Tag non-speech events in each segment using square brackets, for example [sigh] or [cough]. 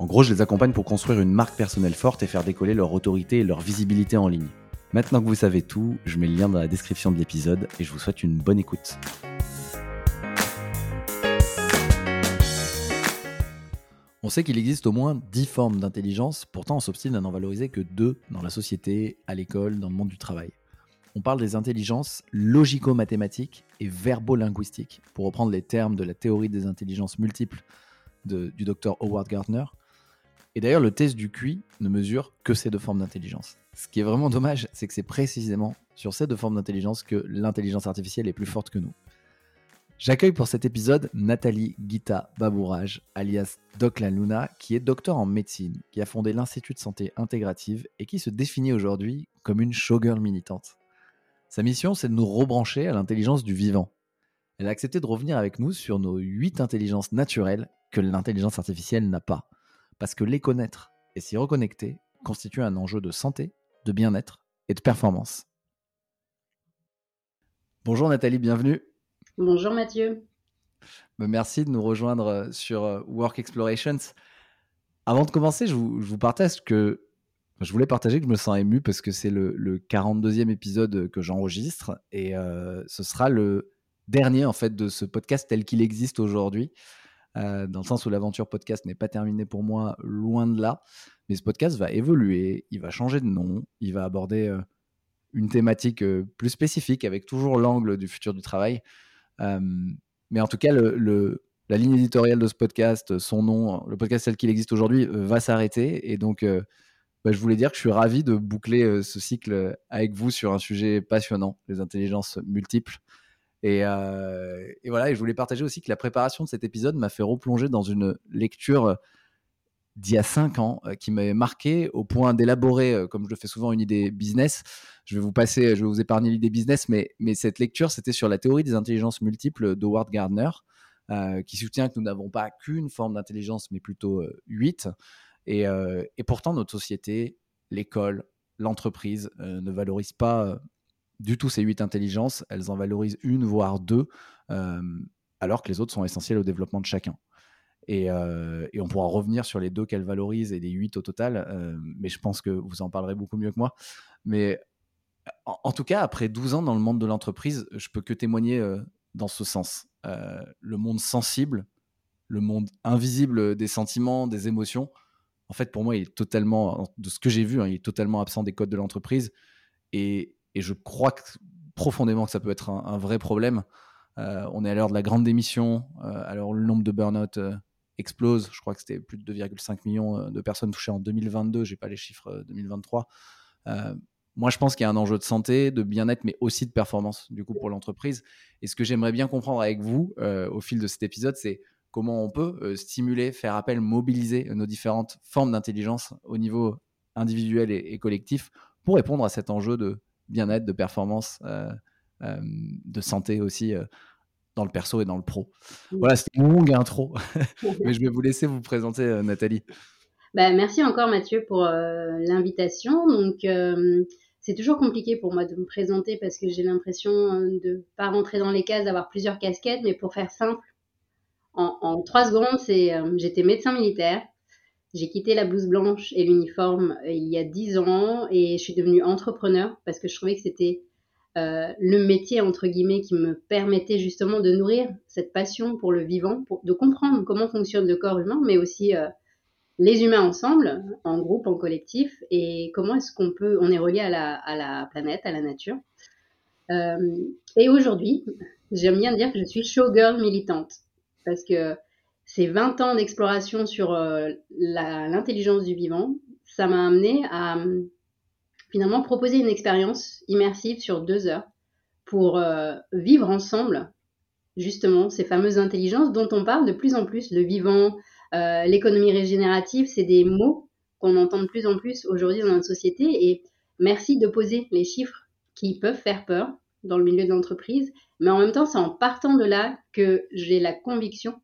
En gros, je les accompagne pour construire une marque personnelle forte et faire décoller leur autorité et leur visibilité en ligne. Maintenant que vous savez tout, je mets le lien dans la description de l'épisode et je vous souhaite une bonne écoute. On sait qu'il existe au moins 10 formes d'intelligence, pourtant on s'obstine à n'en valoriser que deux dans la société, à l'école, dans le monde du travail. On parle des intelligences logico-mathématiques et verbo-linguistiques, pour reprendre les termes de la théorie des intelligences multiples du docteur Howard Gardner, et d'ailleurs, le test du QI ne mesure que ces deux formes d'intelligence. Ce qui est vraiment dommage, c'est que c'est précisément sur ces deux formes d'intelligence que l'intelligence artificielle est plus forte que nous. J'accueille pour cet épisode Nathalie Gita Babourage, alias Doc La Luna, qui est docteur en médecine, qui a fondé l'Institut de santé intégrative et qui se définit aujourd'hui comme une showgirl militante. Sa mission, c'est de nous rebrancher à l'intelligence du vivant. Elle a accepté de revenir avec nous sur nos huit intelligences naturelles que l'intelligence artificielle n'a pas parce que les connaître et s'y reconnecter constitue un enjeu de santé, de bien-être et de performance. Bonjour Nathalie, bienvenue. Bonjour Mathieu. Merci de nous rejoindre euh, sur euh, Work Explorations. Avant de commencer, je vous, partage que je voulais partager que je me sens ému parce que c'est le, 42e épisode que j'enregistre et euh, ce sera le dernier en fait de ce podcast tel qu'il existe aujourd'hui. Euh, dans le sens où l'aventure podcast n'est pas terminée pour moi, loin de là. Mais ce podcast va évoluer, il va changer de nom, il va aborder euh, une thématique euh, plus spécifique avec toujours l'angle du futur du travail. mais en tout cas, la ligne éditoriale de ce podcast, son nom, le podcast tel qu'il existe aujourd'hui, va s'arrêter. Et donc, bah, je voulais dire que je suis ravi de boucler ce cycle avec vous sur un sujet passionnant, les intelligences multiples. Euh, et, voilà, et je voulais partager aussi que la préparation de cet épisode m'a fait replonger dans une lecture euh, d'il y a cinq ans euh, qui m'avait marqué au point d'élaborer, comme je le fais souvent, une idée business. Je vais vous épargner l'idée business, mais, cette lecture, c'était sur la théorie des intelligences multiples d'Howard Gardner, qui soutient que nous n'avons pas qu'une forme d'intelligence, mais plutôt huit. Et, pourtant, notre société, l'école, l'entreprise ne valorisent pas du tout ces huit intelligences, elles en valorisent une, voire deux, euh, alors que les autres sont essentielles au développement de chacun. Euh, et, on pourra revenir sur les deux qu'elles valorisent et les huit au total, euh, mais je pense que vous en parlerez beaucoup mieux que moi. Mais en, tout cas, après 12 ans dans le monde de l'entreprise, je peux que témoigner dans ce sens. le monde sensible, le monde invisible des sentiments, des émotions, en fait, pour moi, il est totalement, de ce que j'ai vu, hein, il est totalement absent des codes de l'entreprise. Et, et je crois profondément que ça peut être un, vrai problème. Euh, on est à l'heure de la grande démission. Euh, alors, le nombre de burn-out euh, explose. Je crois que c'était plus de 2,5 millions de personnes touchées en 2022. Je n'ai pas les chiffres 2023. moi, je pense qu'il y a un enjeu de santé, de bien-être, mais aussi de performance, du coup, pour l'entreprise. Et ce que j'aimerais bien comprendre avec vous au fil de cet épisode, c'est comment on peut stimuler, faire appel, mobiliser nos différentes formes d'intelligence au niveau individuel et collectif pour répondre à cet enjeu de bien-être, de performance, euh, euh, de santé aussi euh, dans le perso et dans le pro. Voilà, c'était une longue intro, [laughs] [laughs] mais je vais vous laisser vous présenter, Nathalie. Bah, merci encore Mathieu pour l'invitation. Donc c'est toujours compliqué pour moi de me présenter parce que j'ai l'impression de ne pas rentrer dans les cases, d'avoir plusieurs casquettes, mais pour faire simple, en, en trois secondes, c'est j'étais médecin militaire, j'ai quitté la blouse blanche et l'uniforme euh, il y a dix ans et je suis devenue entrepreneur parce que je trouvais que c'était euh, le métier entre guillemets qui me permettait justement de nourrir cette passion pour le vivant, pour, de comprendre comment fonctionne le corps humain, mais aussi euh, les humains ensemble, en groupe, en collectif, et comment est-ce qu'on peut, on est relié à la, à la planète, à la nature. et aujourd'hui, j'aime bien dire que je suis showgirl militante parce que ces 20 ans d'exploration sur euh, l'intelligence du vivant, ça m'a amené à finalement proposer une expérience immersive sur deux heures pour euh, vivre ensemble justement ces fameuses intelligences dont on parle de plus en plus, le vivant, l'économie régénérative, c'est des mots qu'on entend de plus en plus aujourd'hui dans notre société. Et merci de poser les chiffres qui peuvent faire peur dans le milieu de l'entreprise. Mais en même temps, c'est en partant de là que j'ai la conviction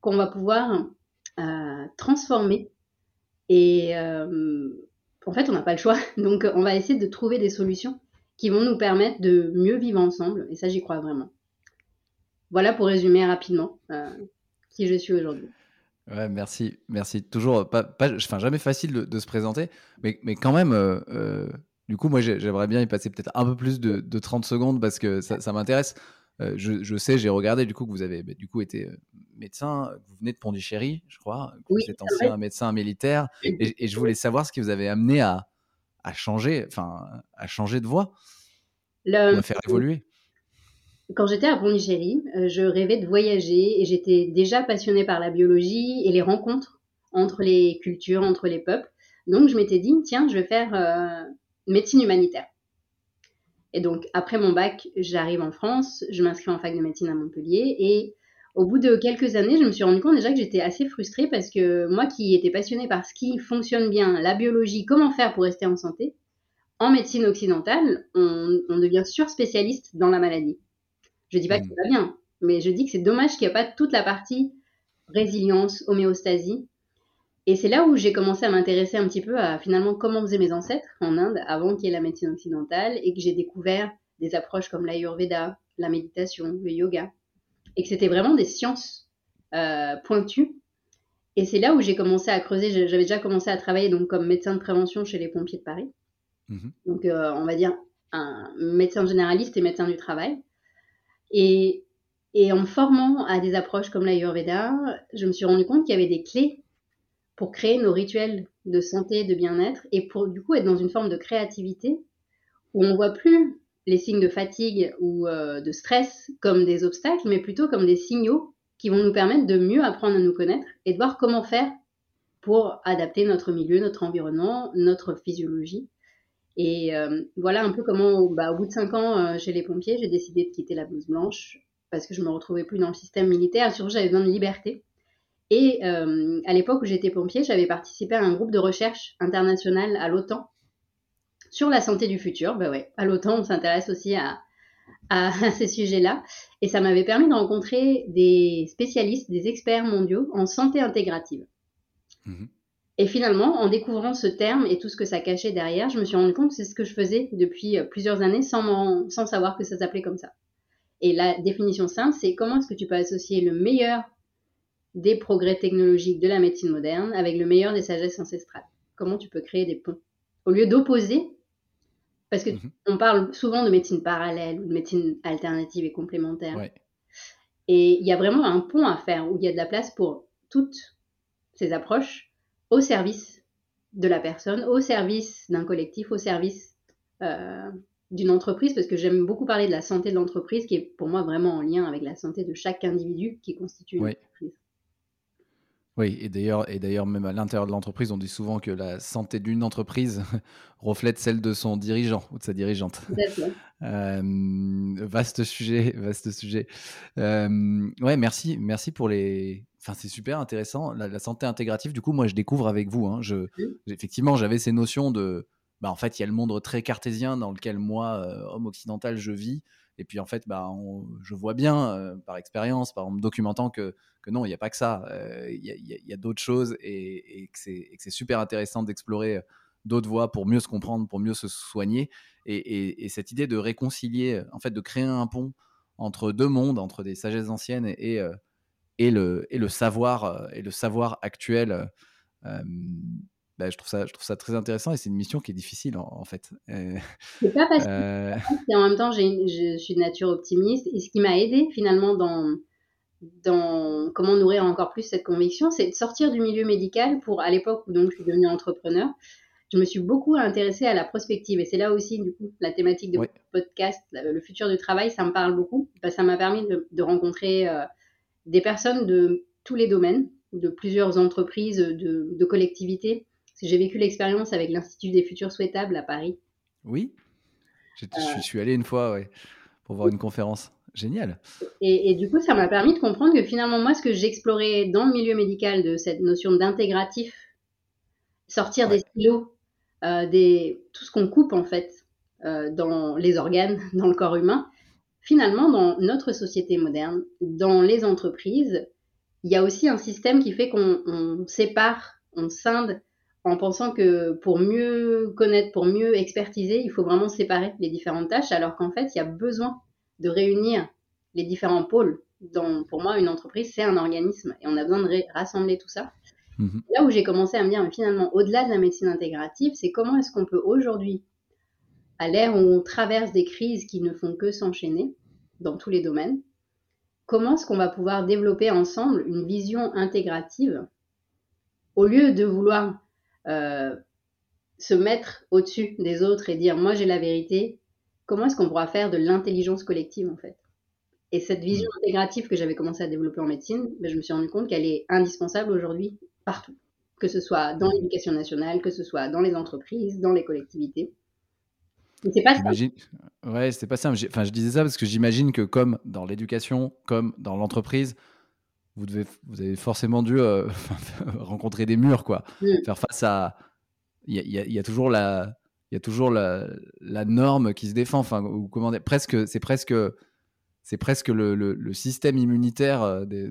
qu'on va pouvoir euh, transformer. Et euh, en fait, on n'a pas le choix. [laughs] Donc, on va essayer de trouver des solutions qui vont nous permettre de mieux vivre ensemble. Et ça, j'y crois vraiment. Voilà pour résumer rapidement euh, qui je suis aujourd'hui. Merci, merci. Toujours pas, pas jamais facile de, se présenter, mais, mais quand même, du coup, moi, j'aimerais bien y passer peut-être un peu plus de, 30 secondes parce que ça, m'intéresse. Je, sais, j'ai regardé du coup que vous avez bah, du coup été médecin, vous venez de Pondichéry, je crois, vous êtes ancien médecin militaire, et, je voulais savoir ce qui vous avait amené à, changer, enfin, à changer de voie, à faire évoluer. Quand j'étais à Pondichéry, euh, je rêvais de voyager et j'étais déjà passionnée par la biologie et les rencontres entre les cultures, entre les peuples. Donc je m'étais dit, tiens, je vais faire médecine humanitaire. Et donc, après mon bac, j'arrive en France, je m'inscris en fac de médecine à Montpellier et au bout de quelques années, je me suis rendu compte déjà que j'étais assez frustrée parce que moi qui étais passionnée par ce qui fonctionne bien, la biologie, comment faire pour rester en santé, en médecine occidentale, on, devient sur-spécialiste dans la maladie. Je dis pas que mmh. c'est pas bien, mais je dis que c'est dommage qu'il n'y a pas toute la partie résilience, homéostasie, et c'est là où j'ai commencé à m'intéresser un petit peu à finalement comment faisaient mes ancêtres en Inde avant qu'il y ait la médecine occidentale et que j'ai découvert des approches comme l'ayurveda, la méditation, le yoga, et que c'était vraiment des sciences euh, pointues. Et c'est là où j'ai commencé à creuser. J'avais déjà commencé à travailler donc comme médecin de prévention chez les pompiers de Paris. Mhm. Donc euh, on va dire un médecin généraliste et médecin du travail. Et, et en me formant à des approches comme l'ayurveda, je me suis rendu compte qu'il y avait des clés pour créer nos rituels de santé de bien-être et pour du coup être dans une forme de créativité où on voit plus les signes de fatigue ou euh, de stress comme des obstacles, mais plutôt comme des signaux qui vont nous permettre de mieux apprendre à nous connaître et de voir comment faire pour adapter notre milieu, notre environnement, notre physiologie. Et euh, voilà un peu comment, bah, au bout de cinq ans euh, chez les pompiers, j'ai décidé de quitter la blouse blanche parce que je me retrouvais plus dans le système militaire. Surtout, j'avais besoin de liberté. Et à l'époque où j'étais pompier, j'avais participé à un groupe de recherche international à l'OTAN sur la santé du futur. Ben ouais, à l'OTAN, on s'intéresse aussi [laughs] à, ces sujets-là. Et ça m'avait permis de rencontrer des spécialistes, des experts mondiaux en santé intégrative. Mhm. Et finalement, en découvrant ce terme et tout ce que ça cachait derrière, je me suis rendu compte que c'est ce que je faisais depuis euh, plusieurs années sans, sans savoir que ça s'appelait comme ça. Et la définition simple, c'est comment est-ce que tu peux associer le meilleur des progrès technologiques de la médecine moderne avec le meilleur des sagesses ancestrales? Comment tu peux créer des ponts? Au lieu d'opposer, parce que mhm. on parle souvent de médecine parallèle ou de médecine alternative et complémentaire. Et il y a vraiment un pont à faire où il y a de la place pour toutes ces approches au service de la personne, au service d'un collectif, au service euh, d'une entreprise, parce que j'aime beaucoup parler de la santé de l'entreprise, qui est pour moi vraiment en lien avec la santé de chaque individu qui constitue une entreprise. Oui, et d'ailleurs, et d'ailleurs même à l'intérieur de l'entreprise, on dit souvent que la santé d'une entreprise [laughs] reflète celle de son dirigeant ou de sa dirigeante. [laughs] euh, vaste sujet, [laughs] vaste sujet. Euh, ouais, merci, merci pour les. Enfin, c'est super intéressant. La, santé intégrative, du coup, moi, je découvre avec vous. Hein. Je, effectivement, j'avais ces notions de. Bah, en fait, il y a le monde très cartésien dans lequel moi, euh, homme occidental, je vis. Et puis en fait, bah, je vois bien euh, par expérience, par en me documentant que, que non, il n'y a pas que ça. Euh, il y a, d'autres choses et, que c'est super intéressant d'explorer euh, d'autres voies pour mieux se comprendre, pour mieux se soigner. Et, cette idée de réconcilier, en fait, de créer un pont entre deux mondes, entre des sagesses anciennes et, et, le, et le savoir et le savoir actuel. Bah, je, trouve ça, je trouve ça très intéressant et c'est une mission qui est difficile en, fait. C'est pas facile. Euh... Et en même temps, je suis de nature optimiste et ce qui m'a aidé finalement dans, dans comment nourrir encore plus cette conviction, c'est de sortir du milieu médical pour, à l'époque où donc je suis devenue entrepreneur, je me suis beaucoup intéressée à la prospective et c'est là aussi du coup la thématique de votre podcast, le futur du travail, ça me parle beaucoup. ça m'a permis de, rencontrer euh, des personnes de tous les domaines, de plusieurs entreprises, de, de collectivités j'ai vécu l'expérience avec l'Institut des futurs souhaitables à Paris. Oui, je, suis allé une fois pour voir une conférence. génial. Et, du coup, ça m'a permis de comprendre que finalement, moi, ce que j'explorais dans le milieu médical de cette notion d'intégratif, sortir des stylos, euh, des, tout ce qu'on coupe en fait euh, dans les organes, [laughs] dans le corps humain, finalement, dans notre société moderne, dans les entreprises, il y a aussi un système qui fait qu'on sépare, on scinde en pensant que pour mieux connaître, pour mieux expertiser, il faut vraiment séparer les différentes tâches, alors qu'en fait, il y a besoin de réunir les différents pôles. Dans, pour moi, une entreprise, c'est un organisme et on a besoin de rassembler tout ça. Mhm. Là où j'ai commencé à me dire, mais finalement, au-delà de la médecine intégrative, c'est comment est-ce qu'on peut aujourd'hui, à l'ère où on traverse des crises qui ne font que s'enchaîner dans tous les domaines, comment est-ce qu'on va pouvoir développer ensemble une vision intégrative au lieu de vouloir euh, se mettre au-dessus des autres et dire moi j'ai la vérité, comment est-ce qu'on pourra faire de l'intelligence collective en fait? Et cette vision mm. intégrative que j'avais commencé à développer en médecine, ben, je me suis rendu compte qu'elle est indispensable aujourd'hui partout, que ce soit dans l'éducation nationale, que ce soit dans les entreprises, dans les collectivités. C'est pas simple. Ouais, c'est pas simple. Enfin, je disais ça parce que j'imagine que comme dans l'éducation, comme dans l'entreprise, vous, devez, vous avez forcément dû euh, [laughs] rencontrer des murs, quoi. Faire face à. Il y, y a, toujours la. Il y a toujours la, la, norme qui se défend. Enfin, ou comment presque, c'est presque, c'est presque le, le, système immunitaire. Euh, des,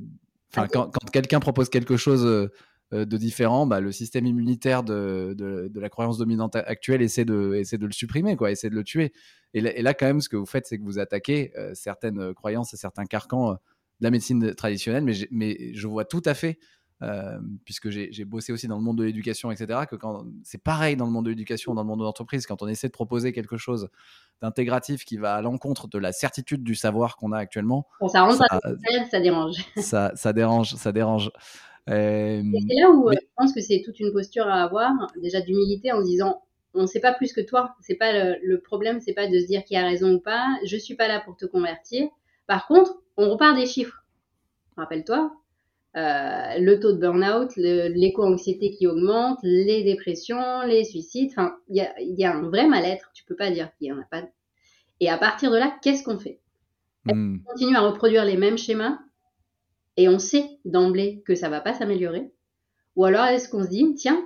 enfin, quand, quand quelqu'un propose quelque chose euh, de différent, bah, le système immunitaire de, de, de, la croyance dominante actuelle essaie de, essaie de le supprimer, quoi, essaie de le tuer. Et là, et là quand même, ce que vous faites, c'est que vous attaquez certaines croyances et certains carcans de la médecine traditionnelle, mais, mais je vois tout à fait, euh, puisque j'ai bossé aussi dans le monde de l'éducation, etc., que quand c'est pareil dans le monde de l'éducation, dans le monde de l'entreprise, quand on essaie de proposer quelque chose d'intégratif qui va à l'encontre de la certitude du savoir qu'on a actuellement, ça, rentre ça, ça dérange. [laughs] Ça, ça dérange, ça dérange. Euh, c'est là où euh, je pense que c'est toute une posture à avoir, déjà d'humilité en disant on ne sait pas plus que toi. C'est pas le, le problème, c'est pas de se dire qui a raison ou pas. Je suis pas là pour te convertir. Par contre, on repart des chiffres. Rappelle-toi, euh, le taux de burn-out, l'éco-anxiété qui augmente, les dépressions, les suicides. Enfin, il y a, un vrai mal-être. Tu peux pas dire qu'il y en a pas. Et à partir de là, qu'est-ce qu'on fait? On hmm. continue à reproduire les mêmes schémas? Et on sait d'emblée que ça va pas s'améliorer? Ou alors est-ce qu'on se dit, tiens,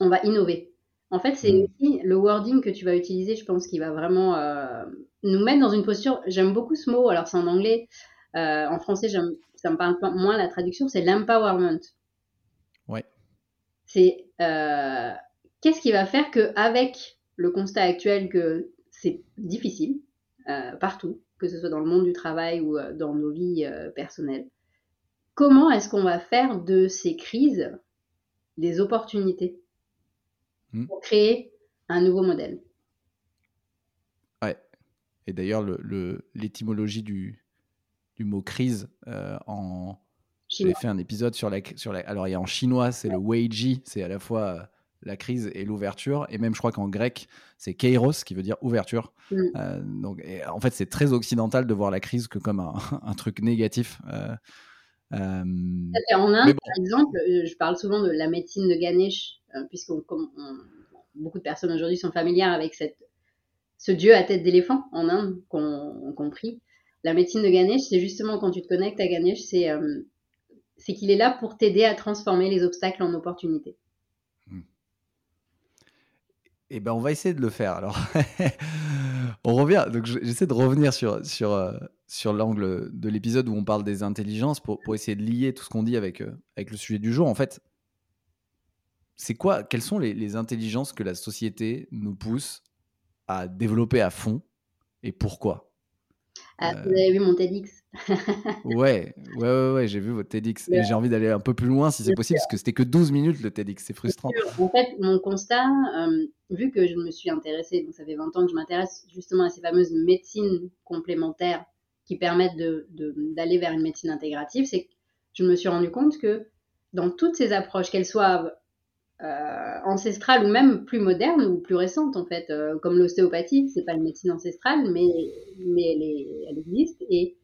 on va innover? En fait, c'est hmm. aussi le wording que tu vas utiliser, je pense, qui va vraiment euh, nous mettre dans une posture. J'aime beaucoup ce mot. Alors c'est en anglais. Euh, en français, ça me parle moins la traduction. C'est l'empowerment. Ouais. C'est euh, qu'est-ce qui va faire que avec le constat actuel que c'est difficile partout, que ce soit dans le monde du travail ou dans nos vies personnelles, comment est-ce qu'on va faire de ces crises des opportunités? Hmm. pour créer un nouveau modèle et d'ailleurs, l'étymologie du, du, mot crise euh, en. J'ai fait un épisode sur la, sur la. Alors, il y a en chinois, c'est le weiji, c'est à la fois euh, la crise et l'ouverture. Et même, je crois qu'en grec, c'est kairos, qui veut dire ouverture. Mm. Euh, donc, en fait, c'est très occidental de voir la crise que comme un, [laughs] un truc négatif. En Inde, par exemple, je parle souvent de la médecine de Ganesh, puisque beaucoup de personnes aujourd'hui sont familières avec cette ce dieu à tête d'éléphant en Inde qu'on compris. La médecine de Ganesh, c'est justement quand tu te connectes à Ganesh, c'est euh, qu'il est là pour t'aider à transformer les obstacles en opportunités. Eh ben, on va essayer de le faire. Alors, [laughs] on revient. Donc, j'essaie de revenir sur sur euh, sur l'angle de l'épisode où on parle des intelligences pour, pour essayer de lier tout ce qu'on dit avec euh, avec le sujet du jour. En fait, c'est quoi Quelles sont les, les, intelligences que la société nous pousse à développer à fond et pourquoi? Ah, Vous avez vu mon TEDx? Ouais, ouais, ouais, ouais j'ai vu votre TEDx. Et j'ai envie d'aller un peu plus loin si c'est possible, parce que c'était que 12 minutes le TEDx, c'est frustrant. En fait, mon constat, euh, vu que je me suis intéressée, donc ça fait 20 ans que je m'intéresse justement à ces fameuses médecines complémentaires qui permettent d'aller de, vers une médecine intégrative, c'est que je me suis rendu compte que dans toutes ces approches, qu'elles soient euh, ancestrale ou même plus moderne ou plus récente en fait, euh, comme l'ostéopathie, c'est pas une médecine ancestrale, mais, mais elle, elle existe. Et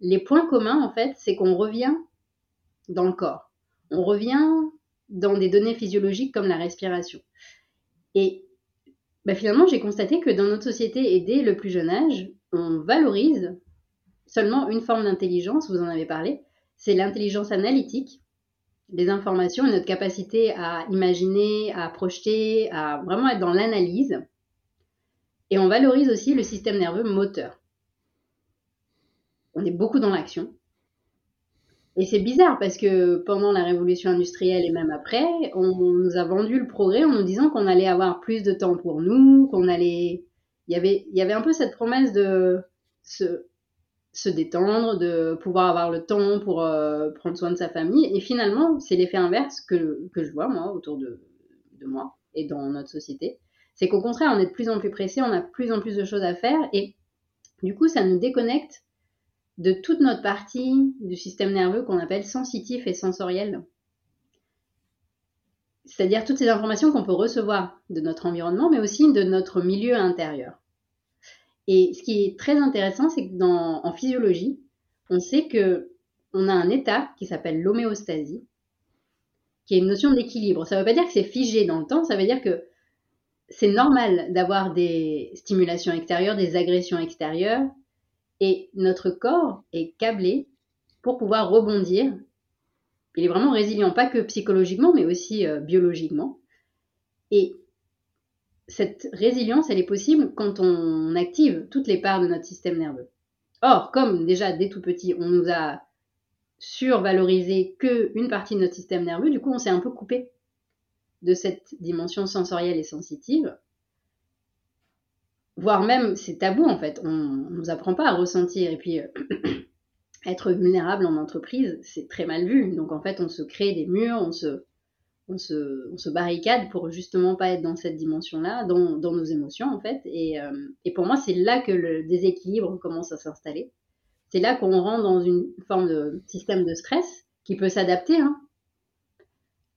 les points communs en fait, c'est qu'on revient dans le corps, on revient dans des données physiologiques comme la respiration. Et bah, finalement, j'ai constaté que dans notre société et dès le plus jeune âge, on valorise seulement une forme d'intelligence, vous en avez parlé, c'est l'intelligence analytique des informations et notre capacité à imaginer, à projeter, à vraiment être dans l'analyse. Et on valorise aussi le système nerveux moteur. On est beaucoup dans l'action. Et c'est bizarre parce que pendant la révolution industrielle et même après, on nous a vendu le progrès en nous disant qu'on allait avoir plus de temps pour nous, qu'on allait. Il y avait, il y avait un peu cette promesse de se, détendre, de pouvoir avoir le temps pour euh, prendre soin de sa famille. Et finalement, c'est l'effet inverse que, que je vois, moi, autour de, de moi et dans notre société. C'est qu'au contraire, on est de plus en plus pressé, on a plus en plus de choses à faire et du coup, ça nous déconnecte de toute notre partie du système nerveux qu'on appelle sensitif et sensoriel. C'est-à-dire toutes ces informations qu'on peut recevoir de notre environnement, mais aussi de notre milieu intérieur. Et ce qui est très intéressant, c'est que dans, en physiologie, on sait que on a un état qui s'appelle l'homéostasie, qui est une notion d'équilibre. Ça ne veut pas dire que c'est figé dans le temps, ça veut dire que c'est normal d'avoir des stimulations extérieures, des agressions extérieures, et notre corps est câblé pour pouvoir rebondir. Il est vraiment résilient, pas que psychologiquement, mais aussi euh, biologiquement. Et cette résilience, elle est possible quand on active toutes les parts de notre système nerveux. Or, comme déjà dès tout petit, on nous a survalorisé qu'une partie de notre système nerveux, du coup, on s'est un peu coupé de cette dimension sensorielle et sensitive voire même c'est tabou en fait. On, ne nous apprend pas à ressentir et puis euh, [clears throat] être vulnérable en entreprise, c'est très mal vu. Donc en fait, on se crée des murs, on se, on se, on se barricade pour justement pas être dans cette dimension-là, dans, dans, nos émotions en fait. Et, euh, et pour moi, c'est là que le déséquilibre commence à s'installer. C'est là qu'on rentre dans une forme de système de stress qui peut s'adapter, hein.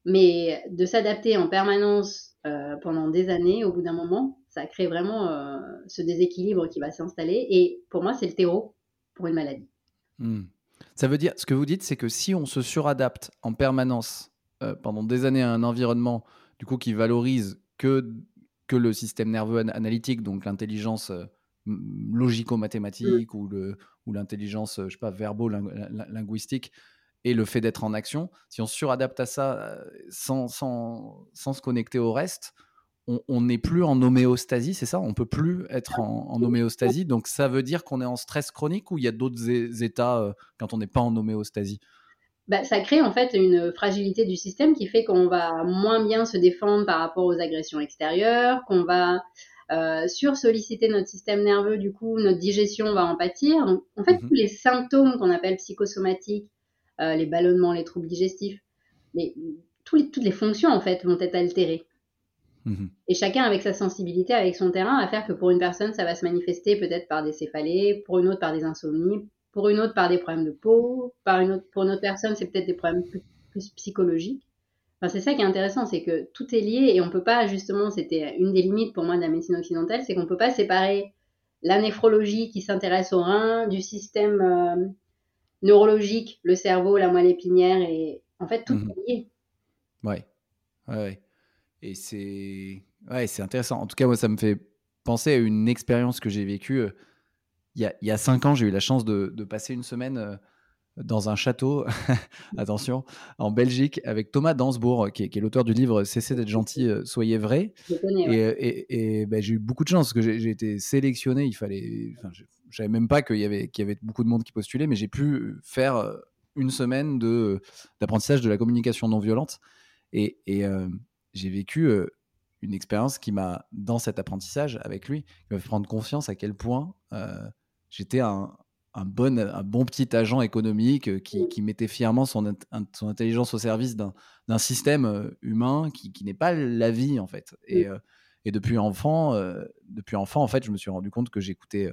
mais de s'adapter en permanence euh, pendant des années, au bout d'un moment, ça crée vraiment euh, ce déséquilibre qui va s'installer. Et pour moi, c'est le terreau pour une maladie. Hmm. Ça veut dire, ce que vous dites, c'est que si on se suradapte en permanence euh, pendant des années à un environnement, du coup, qui valorise que, que le système nerveux analytique, donc l'intelligence euh, logico-mathématique ou, le, ou l'intelligence, je sais pas, verbo-linguistique, et le fait d'être en action, si on suradapte à ça sans, sans, sans se connecter au reste, on n'est plus en homéostasie, c'est ça? On peut plus être en, homéostasie. Donc ça veut dire qu'on est en stress chronique ou il y a d'autres états euh, quand on n'est pas en homéostasie? Bah, ça crée en fait une fragilité du système qui fait qu'on va moins bien se défendre par rapport aux agressions extérieures, qu'on va euh, sur-solliciter notre système nerveux, du coup notre digestion va en pâtir. Donc en fait mmh tous les symptômes qu'on appelle psychosomatiques, euh, les ballonnements, les troubles digestifs, les, toutes les fonctions en fait vont être altérées. Mhm. Et chacun avec sa sensibilité, avec son terrain, à faire que pour une personne, ça va se manifester peut-être par des céphalées, pour une autre par des insomnies, pour une autre par des problèmes de peau, par une autre, pour une autre personne, c'est peut-être des problèmes plus, psychologiques. Enfin, c'est ça qui est intéressant, c'est que tout est lié et on peut pas, justement, c'était une des limites pour moi de la médecine occidentale, c'est qu'on peut pas séparer la néphrologie qui s'intéresse au rein du système euh, neurologique, le cerveau, la moelle épinière et en fait tout mhm. est lié. Ouais. ouais. ouais. Et c'est ouais, c'est intéressant. En tout cas, moi, ça me fait penser à une expérience que j'ai vécue. Euh, il y, a, il y a cinq ans, j'ai eu la chance de, de, passer une semaine euh, dans un château, [laughs] attention, en Belgique, avec Thomas Dansbourg, qui est, l'auteur du livre Cessez d'être gentil, euh, soyez vrai. Et, et, et ben, j'ai eu beaucoup de chance parce que j'ai été sélectionné. Il fallait, enfin, je, je savais même pas qu'il y avait qu'il y avait beaucoup de monde qui postulait, mais j'ai pu faire une semaine de d'apprentissage de la communication non violente. Et, et, j'ai vécu une expérience qui m'a, dans cet apprentissage avec lui, qui m'a fait prendre confiance à quel point j'étais un, bon, un bon petit agent économique qui, mettait fièrement son, son, intelligence au service d'un système humain qui, n'est pas la vie, en fait. Et, et depuis enfant, depuis enfant, en fait, je me suis rendu compte que j'écoutais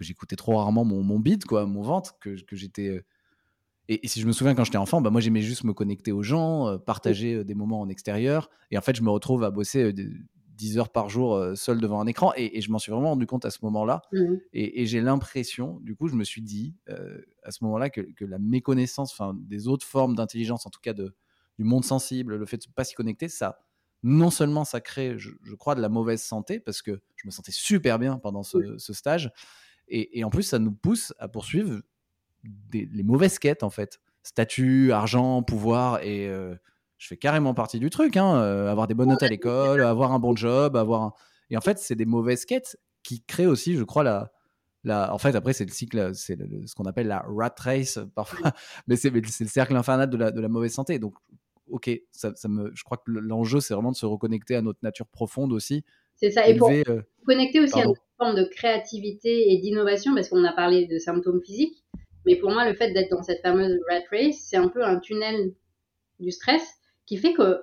que j'écoutais trop rarement mon, mon bide, quoi, mon ventre, que, que j'étais et, si je me souviens quand j'étais enfant, bah moi j'aimais juste me connecter aux gens, euh, partager euh, des moments en extérieur. Et en fait, je me retrouve à bosser 10 euh, heures par jour seul devant un écran. Et, je m'en suis vraiment rendu compte à ce moment-là. Mmh et, j'ai l'impression, du coup, je me suis dit à ce moment-là que, la méconnaissance des autres formes d'intelligence, en tout cas de, du monde sensible, le fait de ne pas s'y connecter, ça, non seulement ça crée, je, crois, de la mauvaise santé, parce que je me sentais super bien pendant ce, stage, et, en plus, ça nous pousse à poursuivre les mauvaises quêtes, en fait. Statut, argent, pouvoir, et euh, je fais carrément partie du truc, hein, euh, avoir des bonnes notes à l'école, [laughs] avoir un bon job, avoir Et en fait, c'est des mauvaises quêtes qui créent aussi, je crois, la... la... En fait, après, c'est le cycle, c'est ce qu'on appelle la rat race, [laughs] parfois, mais c'est le cercle infernal de la, de la mauvaise santé. Donc, ok, ça, me, je crois que l'enjeu, c'est vraiment de se reconnecter à notre nature profonde aussi. C'est ça, et pour euh, connecter aussi à une forme de créativité et d'innovation, parce qu'on a parlé de symptômes physiques, mais pour moi, le fait d'être dans cette fameuse rat race, c'est un peu un tunnel du stress qui fait que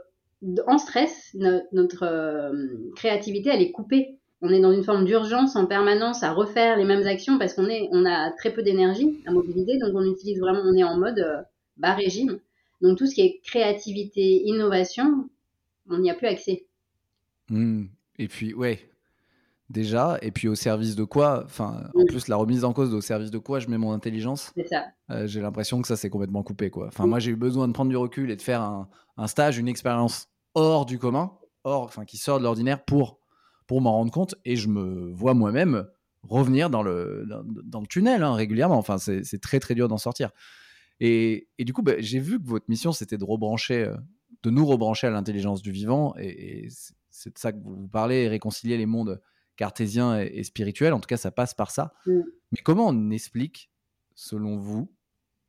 en stress, notre euh, créativité, elle est coupée. On est dans une forme d'urgence en permanence à refaire les mêmes actions parce qu'on on a très peu d'énergie à mobiliser, donc on utilise vraiment, on est en mode euh, bas régime. Donc tout ce qui est créativité, innovation, on n'y a plus accès. Mmh. Et puis, ouais, déjà, et puis au service de quoi Enfin, en plus, la remise en cause au service de quoi je mets mon intelligence C'est ça. Euh, j'ai l'impression que ça, c'est complètement coupé, quoi. Enfin, moi, j'ai eu besoin de prendre du recul et de faire un, stage, une expérience hors du commun, hors, enfin, qui sort de l'ordinaire pour, pour m'en rendre compte, et je me vois moi-même revenir dans le, dans, le tunnel hein, régulièrement. Enfin, c'est très, très dur d'en sortir. Et, du coup, bah, j'ai vu que votre mission, c'était de rebrancher, euh, de nous rebrancher à l'intelligence du vivant. Et, c'est de ça que vous parlez, réconcilier les mondes cartésiens et, spirituels. En tout cas, ça passe par ça. Mm. Mais comment on explique, selon vous,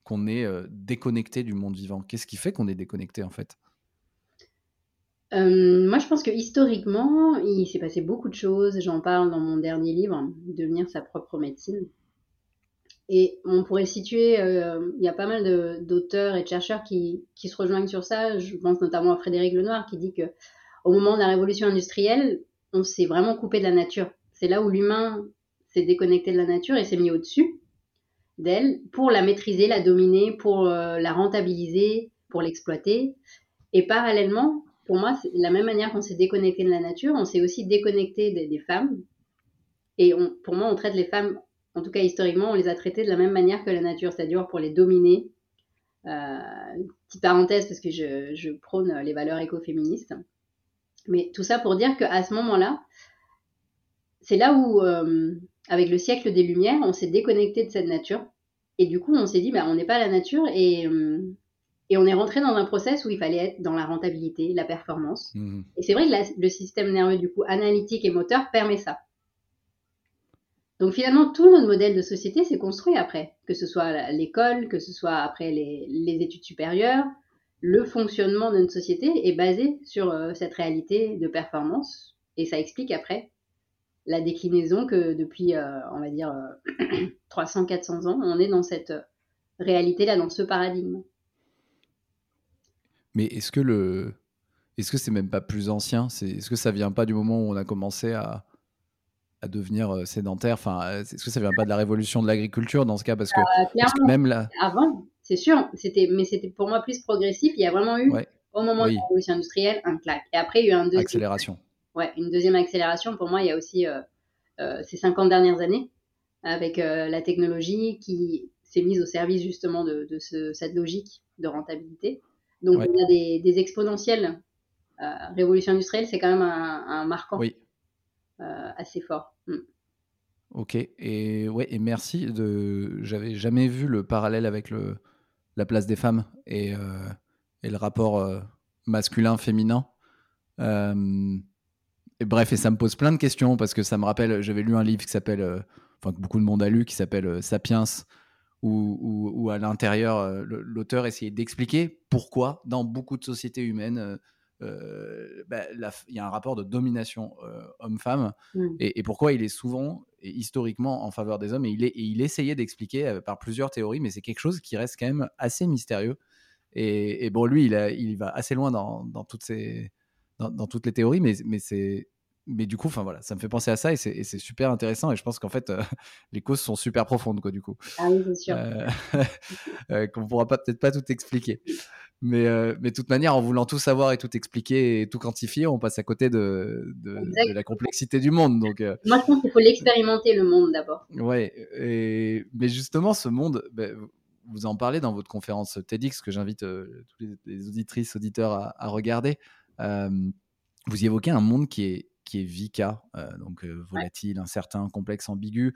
qu'on est euh, déconnecté du monde vivant? Qu'est-ce qui fait qu'on est déconnecté, en fait? Euh, moi, je pense que historiquement, il s'est passé beaucoup de choses. J'en parle dans mon dernier livre, Devenir sa propre médecine. Et on pourrait situer, euh, il y a pas mal d'auteurs et de chercheurs qui, qui, se rejoignent sur ça. Je pense notamment à Frédéric Lenoir qui dit que au moment de la révolution industrielle, on s'est vraiment coupé de la nature. C'est là où l'humain s'est déconnecté de la nature et s'est mis au-dessus d'elle pour la maîtriser, la dominer, pour euh, la rentabiliser, pour l'exploiter. Et parallèlement, pour moi, de la même manière qu'on s'est déconnecté de la nature, on s'est aussi déconnecté des, femmes. Et pour moi, on traite les femmes en tout cas historiquement, on les a traités de la même manière que la nature, c'est-à-dire pour les dominer. Euh, petite parenthèse parce que je, prône les valeurs écoféministes. Mais tout ça pour dire qu'à ce moment-là, c'est là où, euh, avec le siècle des Lumières, on s'est déconnecté de cette nature. Et du coup, on s'est dit, bah, on n'est pas la nature et, euh, et on est rentré dans un process où il fallait être dans la rentabilité, la performance. Mmh. Et c'est vrai que le système nerveux, du coup, analytique et moteur permet ça. Donc finalement, tout notre modèle de société s'est construit après, que ce soit l'école, que ce soit après les, études supérieures. Le fonctionnement de notre société est basé sur euh, cette réalité de performance et ça explique après la déclinaison que depuis, euh, on va dire, 300-400 euh, [clears throat] ans, on est dans cette réalité-là, dans ce paradigme. Mais est-ce que le, est-ce que c'est même pas plus ancien? C'est, est-ce que ça vient pas du moment où on a commencé à, à devenir sédentaire? Enfin, est-ce que ça vient pas de la révolution de l'agriculture dans ce cas? Parce que, euh, même là. Avant, c'est sûr, c'était, mais c'était pour moi plus progressif. Il y a vraiment eu, au moment de la révolution industrielle, un claque. Et après, il y a eu un deuxième. Accélération. Ouais, une deuxième accélération. Pour moi, il y a aussi ces 50 dernières années, avec la technologie qui s'est mise au service justement de, cette logique de rentabilité. Donc, il y a des, des exponentielles. révolution industrielle, c'est quand même un, un marquant. Oui. Euh, assez fort. Mm. Ok, et ouais, et merci. De... J'avais jamais vu le parallèle avec le... la place des femmes et, euh, et le rapport euh, masculin-féminin. Et bref, et ça me pose plein de questions parce que ça me rappelle. J'avais lu un livre qui s'appelle, enfin que beaucoup de monde a lu, qui s'appelle Sapiens, où, où, à l'intérieur, l'auteur essayait d'expliquer pourquoi dans beaucoup de sociétés humaines euh, bah, il y a un rapport de domination euh, homme-femme mmh. et, pourquoi il est souvent historiquement en faveur des hommes et il, est, il essayait d'expliquer euh, par plusieurs théories mais c'est quelque chose qui reste quand même assez mystérieux. Et, bon lui il, il va assez loin dans, dans toutes, ces, dans, toutes les théories mais, mais c'est mais du coup, enfin voilà, ça me fait penser à ça et c'est super intéressant. Et je pense qu'en fait, [laughs] les causes sont super profondes, quoi, du coup. Ah oui, c'est sûr. [laughs] Qu'on pourra peut-être pas tout expliquer. Mais, euh, mais de toute manière, en voulant tout savoir et tout expliquer et tout quantifier, on passe à côté de, de, la complexité du monde. Donc, euh, Moi, je pense qu'il faut l'expérimenter, le monde, d'abord. Ouais, et, mais justement, ce monde, ben, vous en parlez dans votre conférence TEDx, que j'invite euh, tous les, auditrices, auditeurs à, regarder. vous y évoquez un monde qui est, qui est VICA, donc volatile, incertain, complexe, ambigu,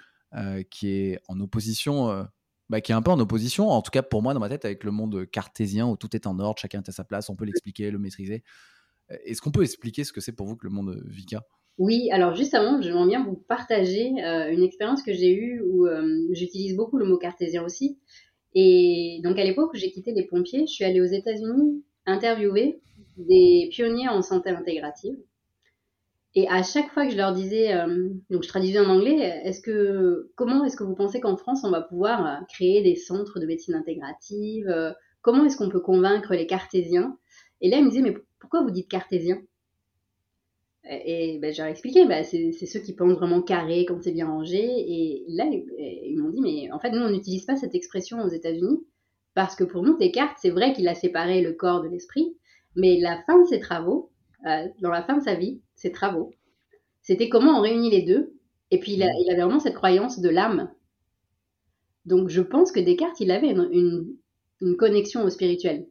qui est en opposition bah, qui est un peu en opposition, en tout cas pour moi dans ma tête, avec le monde cartésien où tout est en ordre, chacun est à sa place, on peut l'expliquer, le maîtriser. Est-ce qu'on peut expliquer ce que c'est pour vous que le monde VICA Oui, alors juste avant, j'aimerais bien vous partager euh, une expérience que j'ai eue où euh, j'utilise beaucoup le mot cartésien aussi. Et donc à l'époque où j'ai quitté les pompiers, je suis allée aux États-Unis interviewer des pionniers en santé intégrative. Et à chaque fois que je leur disais, euh, donc je traduisais en anglais, est-ce que comment est-ce que vous pensez qu'en France on va pouvoir euh, créer des centres de médecine intégrative euh, Comment est-ce qu'on peut convaincre les cartésiens? Et là ils me disaient mais pourquoi vous dites cartésien? Et, ben, j'ai expliqué, ben, c'est ceux qui pensent vraiment carré quand c'est bien rangé. Et là ils m'ont dit mais en fait nous on n'utilise pas cette expression aux États-Unis parce que pour nous Descartes c'est vrai qu'il a séparé le corps de l'esprit, mais la fin de ses travaux euh, dans la fin de sa vie, ses travaux, c'était comment on réunit les deux. Et puis il, avait vraiment cette croyance de l'âme. Donc je pense que Descartes, il avait une, connexion au spirituel.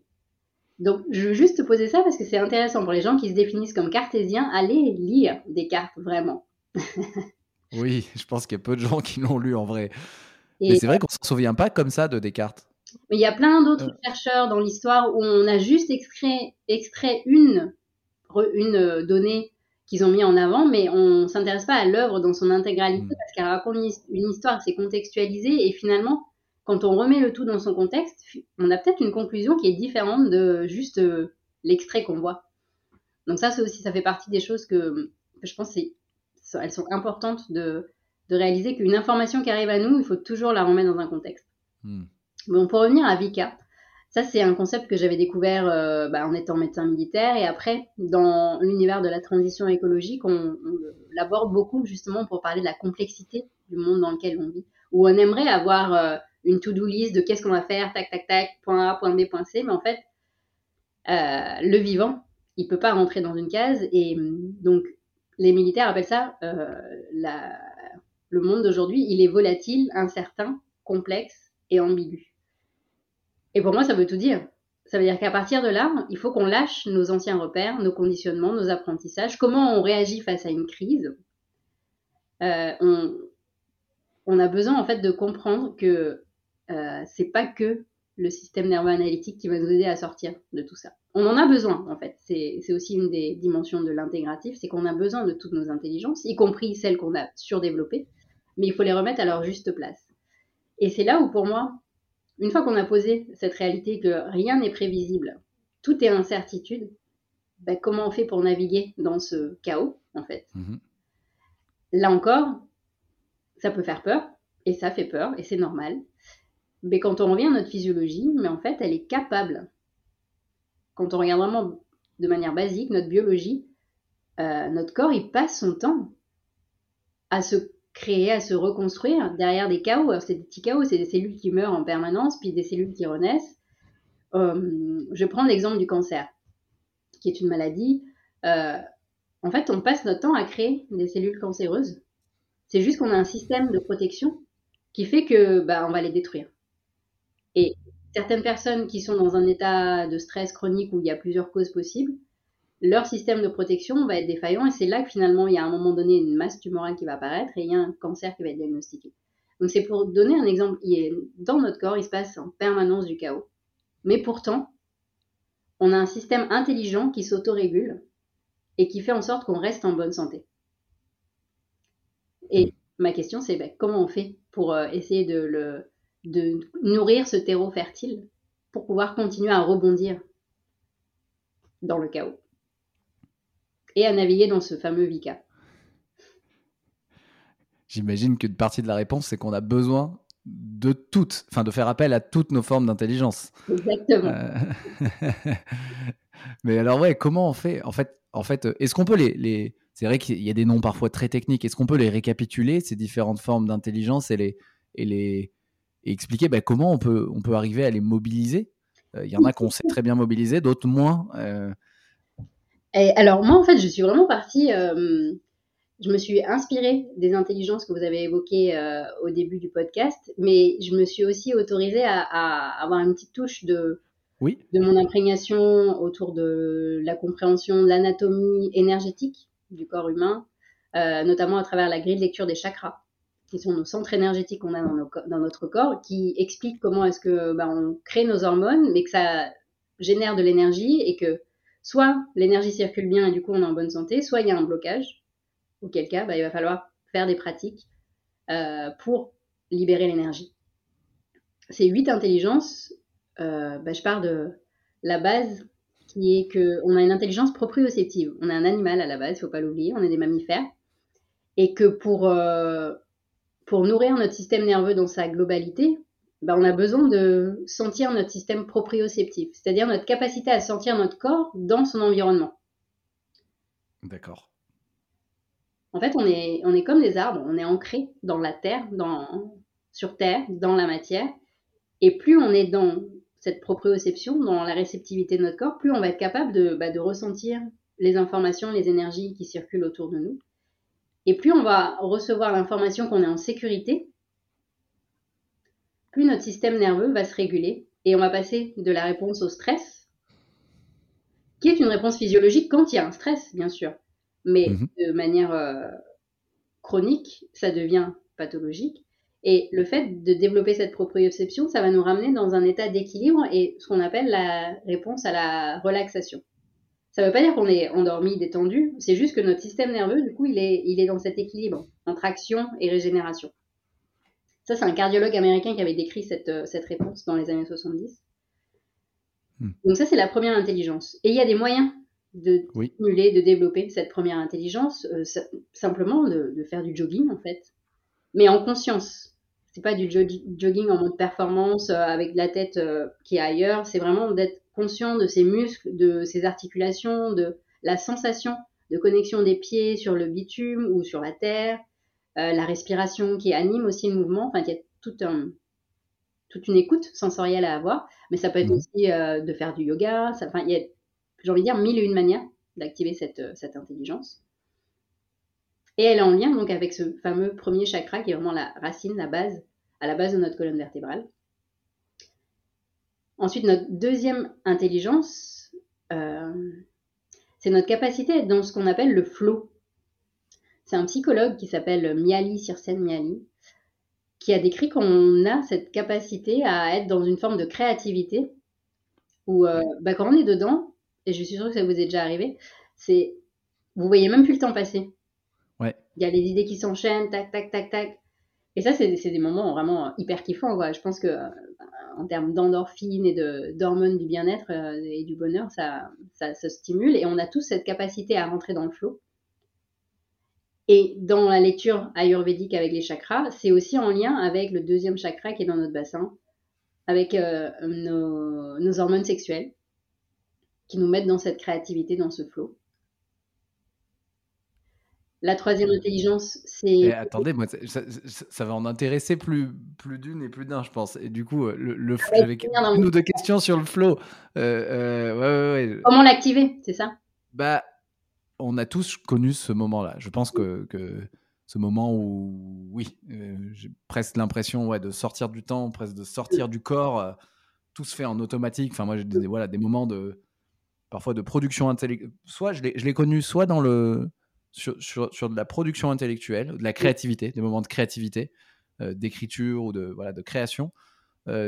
Donc je veux juste te poser ça parce que c'est intéressant pour les gens qui se définissent comme cartésiens, allez lire Descartes vraiment. [laughs] oui, je pense qu'il y a peu de gens qui l'ont lu en vrai. Mais c'est vrai qu'on ne se souvient pas comme ça de Descartes. Mais il y a plein d'autres euh. chercheurs dans l'histoire où on a juste extrait, extrait une une euh, donnée qu'ils ont mis en avant, mais on s'intéresse pas à l'œuvre dans son intégralité mm. parce qu'elle raconte une histoire, c'est contextualisé et finalement, quand on remet le tout dans son contexte, on a peut-être une conclusion qui est différente de juste euh, l'extrait qu'on voit. Donc ça, c'est aussi, ça fait partie des choses que, je pense, elles sont importantes de, réaliser qu'une information qui arrive à nous, il faut toujours la remettre dans un contexte. Mm. Bon, pour revenir à Vika, ça, c'est un concept que j'avais découvert euh, bah, en étant médecin militaire. Et après, dans l'univers de la transition écologique, on, l'aborde beaucoup justement pour parler de la complexité du monde dans lequel on vit. Où on aimerait avoir euh, une to-do list de qu'est-ce qu'on va faire, tac, tac, tac, point A, point B, point C. Mais en fait, euh, le vivant, il peut pas rentrer dans une case. Et donc, les militaires appellent ça la, le monde d'aujourd'hui. Il est volatile, incertain, complexe et ambigu. Et pour moi, ça veut tout dire. Ça veut dire qu'à partir de là, il faut qu'on lâche nos anciens repères, nos conditionnements, nos apprentissages, comment on réagit face à une crise. Euh, on, a besoin en fait de comprendre que euh, c'est pas que le système nerveux analytique qui va nous aider à sortir de tout ça. On en a besoin en fait. C'est aussi une des dimensions de l'intégratif, c'est qu'on a besoin de toutes nos intelligences, y compris celles qu'on a surdéveloppées, mais il faut les remettre à leur juste place. Et c'est là où pour moi, une fois qu'on a posé cette réalité que rien n'est prévisible, tout est incertitude, ben, comment on fait pour naviguer dans ce chaos, en fait? Mhm. Là encore, ça peut faire peur, et ça fait peur, et c'est normal. Mais quand on revient à notre physiologie, mais en fait, elle est capable. Quand on regarde vraiment de manière basique notre biologie, euh, notre corps, il passe son temps à se créer, à se reconstruire derrière des chaos. Alors, c'est des petits chaos, c'est des cellules qui meurent en permanence, puis des cellules qui renaissent. Euh, je prends l'exemple du cancer, qui est une maladie. Euh, en fait, on passe notre temps à créer des cellules cancéreuses. C'est juste qu'on a un système de protection qui fait que bah, on va les détruire. Et certaines personnes qui sont dans un état de stress chronique où il y a plusieurs causes possibles, leur système de protection va être défaillant et c'est là que finalement il y a à un moment donné une masse tumorale qui va apparaître et il y a un cancer qui va être diagnostiqué. Donc c'est pour donner un exemple, dans notre corps, il se passe en permanence du chaos. Mais pourtant, on a un système intelligent qui s'autorégule et qui fait en sorte qu'on reste en bonne santé. Et ma question c'est ben, comment on fait pour euh, essayer de, le, de nourrir ce terreau fertile pour pouvoir continuer à rebondir dans le chaos? Et à naviguer dans ce fameux Vika. J'imagine qu'une partie de la réponse, c'est qu'on a besoin de toutes, enfin de faire appel à toutes nos formes d'intelligence. Exactement. Euh, [laughs] mais alors ouais, comment on fait? En fait, en fait, est-ce qu'on peut les, les... c'est vrai qu'il y a des noms parfois très techniques. Est-ce qu'on peut les récapituler ces différentes formes d'intelligence et les et les et expliquer bah, comment on peut on peut arriver à les mobiliser? Euh, Il y en a qu'on sait très bien mobiliser, d'autres moins. Euh, alors moi, en fait, je suis vraiment partie, euh, je me suis inspirée des intelligences que vous avez évoquées euh, au début du podcast, mais je me suis aussi autorisée à, avoir une petite touche de, Oui. De mon imprégnation autour de la compréhension de l'anatomie énergétique du corps humain, euh, notamment à travers la grille de lecture des chakras, qui sont nos centres énergétiques qu'on a dans, dans, notre corps, qui expliquent comment est-ce que bah, on crée nos hormones, mais que ça génère de l'énergie et que soit l'énergie circule bien et du coup on est en bonne santé, soit il y a un blocage, auquel cas bah, il va falloir faire des pratiques euh, pour libérer l'énergie. Ces huit intelligences, euh, bah, je pars de la base qui est qu'on a une intelligence proprioceptive. On est un animal à la base, il ne faut pas l'oublier, on est des mammifères. Et que pour, euh, pour nourrir notre système nerveux dans sa globalité, bah, on a besoin de sentir notre système proprioceptif, c'est-à-dire notre capacité à sentir notre corps dans son environnement. D'accord. En fait, on est, on est comme des arbres, on est ancré dans la terre, dans, sur terre, dans la matière. Et plus on est dans cette proprioception, dans la réceptivité de notre corps, plus on va être capable de, bah, de ressentir les informations, les énergies qui circulent autour de nous. Et plus on va recevoir l'information qu'on est en sécurité, plus notre système nerveux va se réguler et on va passer de la réponse au stress, qui est une réponse physiologique quand il y a un stress, bien sûr, mais mhm. de manière euh, chronique, ça devient pathologique. Et le fait de développer cette proprioception, ça va nous ramener dans un état d'équilibre et ce qu'on appelle la réponse à la relaxation. Ça ne veut pas dire qu'on est endormi, détendu, c'est juste que notre système nerveux, du coup, il est, il est dans cet équilibre entre action et régénération. Ça, c'est un cardiologue américain qui avait décrit cette, euh, cette réponse dans les années 70. Hmm. Donc ça, c'est la première intelligence. Et il y a des moyens de stimuler, de développer cette première intelligence, euh, simplement de, de, faire du jogging, en fait. Mais en conscience. C'est pas du jogging en mode performance euh, avec la tête qui est ailleurs. C'est vraiment d'être conscient de ses muscles, de ses articulations, de la sensation de connexion des pieds sur le bitume ou sur la terre, euh, la respiration qui anime aussi le mouvement. Enfin, il y a tout un, toute une écoute sensorielle à avoir, mais ça peut être mmh. aussi euh, de faire du yoga. Ça, enfin, il y a, j'ai envie de dire, mille et une manières d'activer cette, euh, cette intelligence. Et elle est en lien donc avec ce fameux premier chakra qui est vraiment la racine, la base, à la base de notre colonne vertébrale. Ensuite, notre deuxième intelligence, c'est notre capacité à être dans ce qu'on appelle le flow. C'est un psychologue qui s'appelle Miali Sirsen Miali, qui a décrit qu'on a cette capacité à être dans une forme de créativité où euh, bah, quand on est dedans, et je suis sûre que ça vous est déjà arrivé, c'est vous voyez même plus le temps passer. Ouais. Il y a les idées qui s'enchaînent, tac, tac, tac, tac. Et ça, c'est des moments vraiment hyper kiffants. Quoi. Je pense que euh, en termes d'endorphine et d'hormones du bien-être euh, et du bonheur, ça, ça se stimule et on a tous cette capacité à rentrer dans le flot. Et dans la lecture ayurvédique avec les chakras, c'est aussi en lien avec le deuxième chakra qui est dans notre bassin, avec euh, nos, hormones sexuelles, qui nous mettent dans cette créativité, dans ce flot. La troisième intelligence, c'est. attendez, moi, ça, va en intéresser plus, plus d'une et plus d'un, je pense. Et du coup, le, le ah j'avais une ou deux questions sur le flow. Euh, euh, Comment l'activer, c'est ça? Bah, on a tous connu ce moment-là. Je pense que, ce moment où, oui, euh, j'ai presque l'impression ouais, de sortir du temps, presque de sortir du corps. Euh, tout se fait en automatique. Enfin, moi, j'ai des, voilà, des moments de parfois de production intellectuelle. Soit je l'ai connu soit dans le sur, de la production intellectuelle, de la créativité, des moments de créativité, euh, d'écriture ou de voilà de création,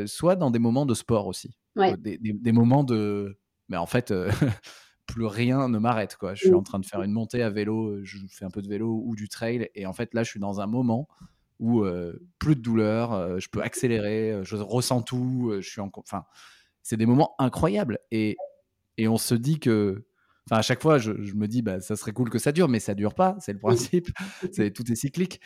soit dans des moments de sport aussi, des, des, moments de mais en fait [laughs] plus rien ne m'arrête. Quoi. Je suis en train de faire une montée à vélo, je fais un peu de vélo ou du trail, et en fait là, je suis dans un moment où euh, plus de douleur, euh, je peux accélérer, euh, je ressens tout, je suis en... Enfin, c'est des moments incroyables, et, et on se dit que... Enfin, à chaque fois, je, je, me dis, bah, ça serait cool que ça dure, mais ça dure pas, c'est le principe, [laughs] c'est, tout est cyclique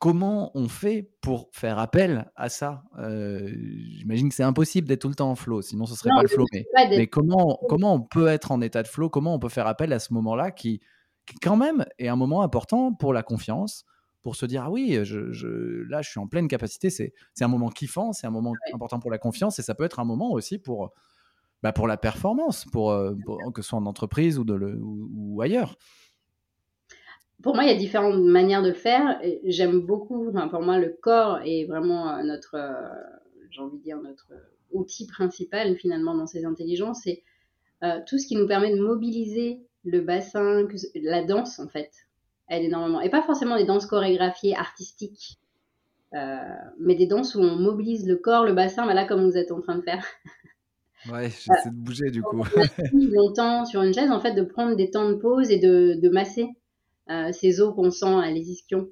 comment on fait pour faire appel à ça? Euh, J'imagine que c'est impossible d'être tout le temps en flow, sinon ce serait pas le flow. Mais, comment, comment on peut être en état de flow? Comment on peut faire appel à ce moment-là qui, quand même, est un moment important pour la confiance, pour se dire ah oui, je, là je suis en pleine capacité. C'est un moment kiffant, c'est un moment important pour la confiance et ça peut être un moment aussi pour, bah, pour la performance, pour, euh, que ce soit en entreprise ou, de le, ou ailleurs pour moi, il y a différentes manières de le faire. J'aime beaucoup, enfin, pour moi, le corps est vraiment euh, notre, euh, j'ai envie de dire, notre outil principal finalement dans ces intelligences, c'est tout ce qui nous permet de mobiliser le bassin, la danse en fait, aide énormément. Et pas forcément des danses chorégraphiées artistiques, mais des danses où on mobilise le corps, le bassin, voilà comme vous êtes en train de faire. Ouais, [laughs] j'essaie de bouger du coup. longtemps sur une chaise, en fait, de prendre des temps de pause et de, de masser euh, ces os qu'on sent à les ischions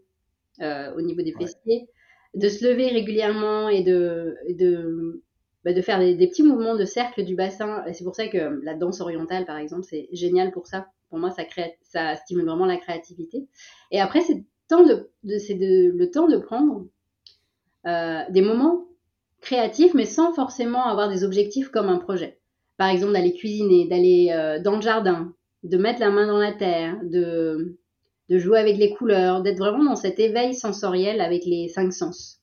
euh, au niveau des fessiers, de se lever régulièrement et de, de, bah, de faire des, petits mouvements de cercle du bassin. C'est pour ça que la danse orientale, par exemple, c'est génial pour ça. Pour moi, ça, crée, ça stimule vraiment la créativité. Et après, c'est de, de, le temps de prendre euh, des moments créatif, mais sans forcément avoir des objectifs comme un projet. Par exemple, d'aller cuisiner, d'aller euh, dans le jardin, de mettre la main dans la terre, de, de jouer avec les couleurs, d'être vraiment dans cet éveil sensoriel avec les cinq sens.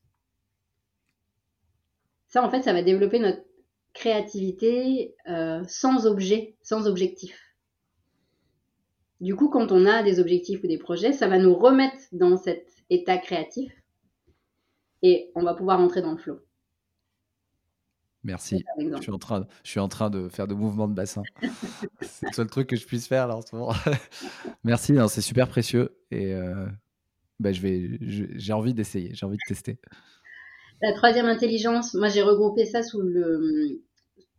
Ça, en fait, ça va développer notre créativité euh, sans objet, sans objectif. Du coup, quand on a des objectifs ou des projets, ça va nous remettre dans cet état créatif et on va pouvoir entrer dans le flow. Merci. Je suis, en train, de, je suis en train de faire de mouvements de bassin. [laughs] c'est le seul truc que je puisse faire là en ce moment. [laughs] Merci, c'est super précieux et euh, bah, je vais, j'ai envie d'essayer, j'ai envie de tester. La troisième intelligence, moi j'ai regroupé ça sous le,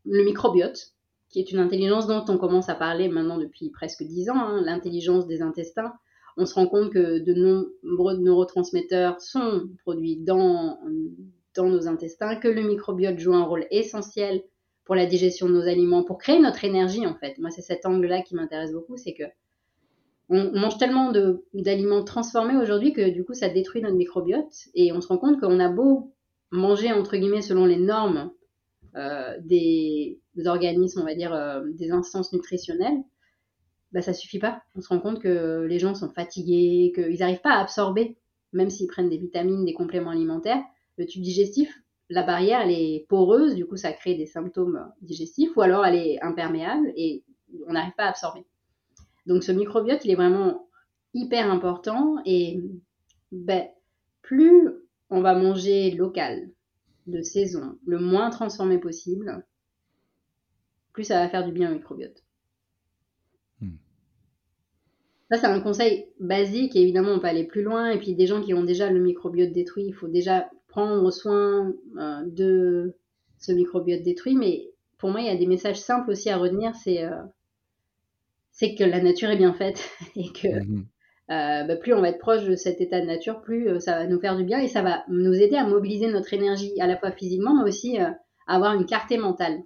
le, microbiote, qui est une intelligence dont on commence à parler maintenant depuis presque dix ans, hein, l'intelligence des intestins. On se rend compte que de nombreux neurotransmetteurs sont produits dans dans nos intestins, que le microbiote joue un rôle essentiel pour la digestion de nos aliments, pour créer notre énergie en fait. Moi, c'est cet angle-là qui m'intéresse beaucoup, c'est que on mange tellement d'aliments transformés aujourd'hui que du coup, ça détruit notre microbiote et on se rend compte qu'on a beau manger entre guillemets selon les normes euh, des, organismes, on va dire euh, des instances nutritionnelles, bah ça suffit pas. On se rend compte que les gens sont fatigués, qu'ils n'arrivent pas à absorber, même s'ils prennent des vitamines, des compléments alimentaires, le tube digestif, la barrière, elle est poreuse, du coup, ça crée des symptômes digestifs, ou alors elle est imperméable et on n'arrive pas à absorber. Donc, ce microbiote, il est vraiment hyper important et ben, plus on va manger local, de saison, le moins transformé possible, plus ça va faire du bien au microbiote. Hmm. Ça, c'est un conseil basique. évidemment, on peut aller plus loin. Et puis, des gens qui ont déjà le microbiote détruit, il faut déjà prendre soin euh, de ce microbiote détruit. Mais pour moi, il y a des messages simples aussi à retenir. C'est euh, c'est que la nature est bien faite [laughs] et que mhm. euh, bah, plus on va être proche de cet état de nature, plus ça va nous faire du bien et ça va nous aider à mobiliser notre énergie à la fois physiquement, mais aussi à avoir une clarté mentale.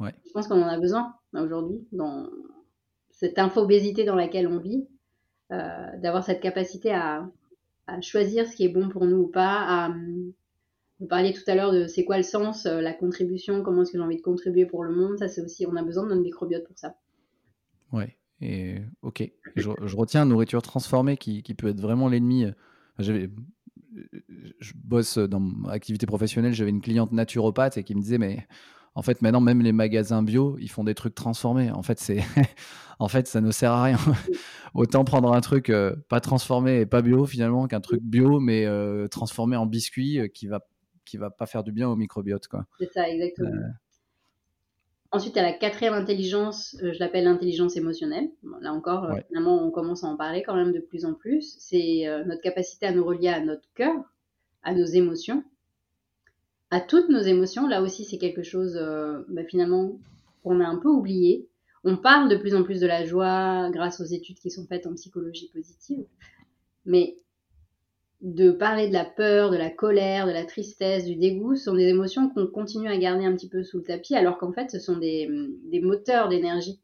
Je pense qu'on en a besoin aujourd'hui dans cette infobésité dans laquelle on vit, d'avoir cette capacité à, à choisir ce qui est bon pour nous ou pas, à vous parliez tout à l'heure de c'est quoi le sens, euh, la contribution, comment est-ce que j'ai envie de contribuer pour le monde. Ça, c'est aussi, on a besoin de notre microbiote pour ça. Ouais, et ok. Je, retiens nourriture transformée qui, qui peut être vraiment l'ennemi. J'avais, je bosse dans mon activité professionnelle, j'avais une cliente naturopathe et qui me disait, mais en fait, maintenant, même les magasins bio, ils font des trucs transformés. En fait, c'est, [laughs] en fait, ça ne sert à rien. [laughs] Autant prendre un truc euh, pas transformé et pas bio finalement qu'un truc bio mais euh, transformé en biscuit euh, qui va qui va pas faire du bien au microbiote, quoi. C'est ça, exactement. Ensuite, à la quatrième intelligence, je l'appelle l'intelligence émotionnelle. là encore, finalement, on commence à en parler quand même de plus en plus. C'est notre capacité à nous relier à notre cœur, à nos émotions à toutes nos émotions. Là aussi, c'est quelque chose euh, bah, finalement qu'on a un peu oublié. On parle de plus en plus de la joie grâce aux études qui sont faites en psychologie positive, mais de parler de la peur, de la colère, de la tristesse, du dégoût, ce sont des émotions qu'on continue à garder un petit peu sous le tapis, alors qu'en fait, ce sont des, moteurs d'énergie.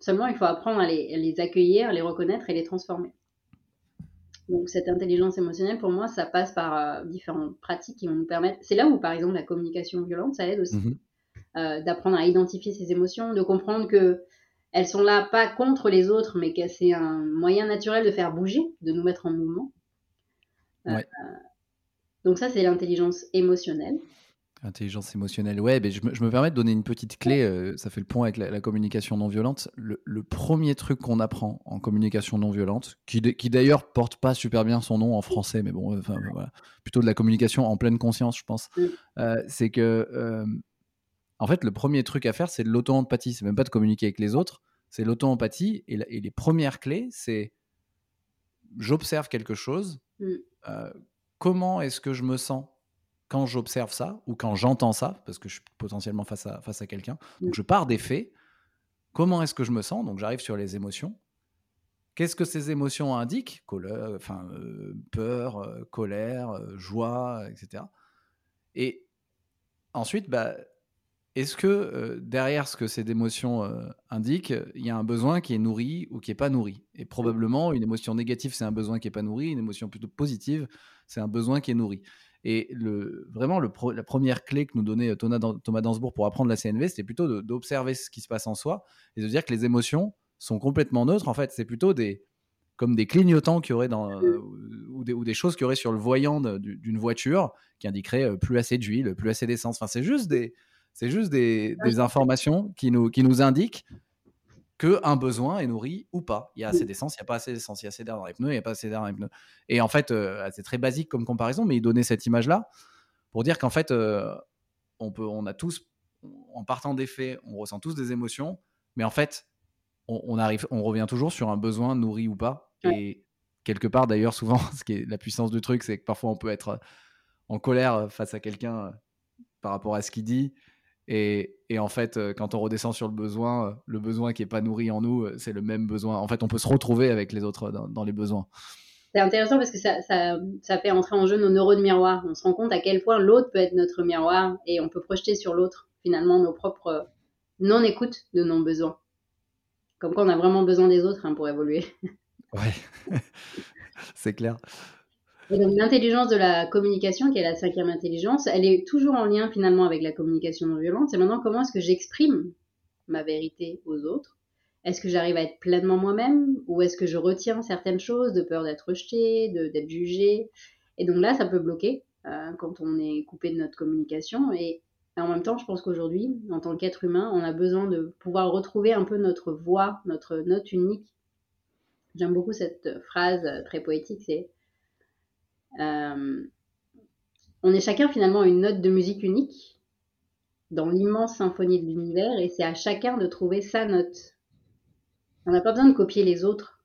Seulement, il faut apprendre à les accueillir, à les reconnaître et les transformer. Donc cette intelligence émotionnelle, pour moi, ça passe par euh, différentes pratiques qui vont nous permettre. C'est là où, par exemple, la communication violente, ça aide aussi mhm. euh, d'apprendre à identifier ses émotions, de comprendre que elles sont là pas contre les autres, mais que c'est un moyen naturel de faire bouger, de nous mettre en mouvement. Euh, donc ça, c'est l'intelligence émotionnelle. Intelligence émotionnelle, ouais, mais je me, je me permets de donner une petite clé, euh, ça fait le point avec la, la communication non violente. Le, le premier truc qu'on apprend en communication non violente, qui, qui d'ailleurs porte pas super bien son nom en français, mais bon, euh, enfin voilà, plutôt de la communication en pleine conscience, je pense, euh, c'est que, euh, en fait, le premier truc à faire, c'est de l'auto-empathie. C'est même pas de communiquer avec les autres, c'est l'auto-empathie. Et, la- et les premières clés, c'est j'observe quelque chose, Mm. comment est-ce que je me sens? Quand j'observe ça ou quand j'entends ça, parce que je suis potentiellement face à, face à quelqu'un. Donc Mm. je pars des faits. Comment est-ce que je me sens? Donc j'arrive sur les émotions. Qu'est-ce que ces émotions indiquent? Enfin, euh, Peur, euh, colère, euh, joie, etc. Et ensuite, bah, est-ce que derrière ce que ces émotions indiquent, il y a un besoin qui est nourri ou qui n'est pas nourri? Et probablement, une émotion négative, c'est un besoin qui n'est pas nourri. Une émotion plutôt positive, c'est un besoin qui est nourri. Et le, vraiment, le pro- la première clé que nous donnait euh, Thomas, Dan- Thomas Dansbourg pour apprendre la CNV, c'était plutôt d'observer ce qui se passe en soi et de dire que les émotions sont complètement neutres. En fait, c'est plutôt des, comme des clignotants qu'il y aurait dans, euh, ou, des, ou des choses qu'il y aurait sur le voyant d'une voiture qui indiquerait euh, plus assez d'huile, plus assez d'essence. Enfin, c'est juste des, c'est juste des, des informations qui nous, qui nous indiquent qu'un besoin est nourri ou pas. Il y a assez d'essence, il n'y a pas assez d'essence, il y a assez d'air dans les pneus, il n'y a pas assez d'air dans les pneus. Et en fait, euh, c'est très basique comme comparaison, mais il donnait cette image-là pour dire qu'en fait, euh, on, peut, on a tous, en partant des faits, on ressent tous des émotions, mais en fait, on, on arrive, on revient toujours sur un besoin nourri ou pas. Et quelque part, d'ailleurs, souvent, [laughs] ce qui est la puissance du truc, c'est que parfois on peut être en colère face à quelqu'un euh, par rapport à ce qu'il dit. Et, et en fait, euh, quand on redescend sur le besoin, euh, le besoin qui n'est pas nourri en nous, euh, c'est le même besoin. En fait, on peut se retrouver avec les autres dans, dans les besoins. C'est intéressant parce que ça, ça, ça fait entrer en jeu nos neurones miroirs. On se rend compte à quel point l'autre peut être notre miroir et on peut projeter sur l'autre finalement nos propres non-écoute de nos besoins. Comme quand on a vraiment besoin des autres hein, pour évoluer. Ouais, [laughs] c'est clair. Donc l'intelligence de la communication, qui est la cinquième intelligence, elle est toujours en lien finalement avec la communication non violente. C'est maintenant comment est-ce que j'exprime ma vérité aux autres? Est-ce que j'arrive à être pleinement moi-même? Ou est-ce que je retiens certaines choses de peur d'être rejeté, d'être jugé Et donc là, ça peut bloquer euh, quand on est coupé de notre communication. Et en même temps, je pense qu'aujourd'hui, en tant qu'être humain, on a besoin de pouvoir retrouver un peu notre voix, notre note unique. J'aime beaucoup cette phrase très poétique, c'est euh, on est chacun finalement une note de musique unique dans l'immense symphonie de l'univers et c'est à chacun de trouver sa note. On n'a pas besoin de copier les autres.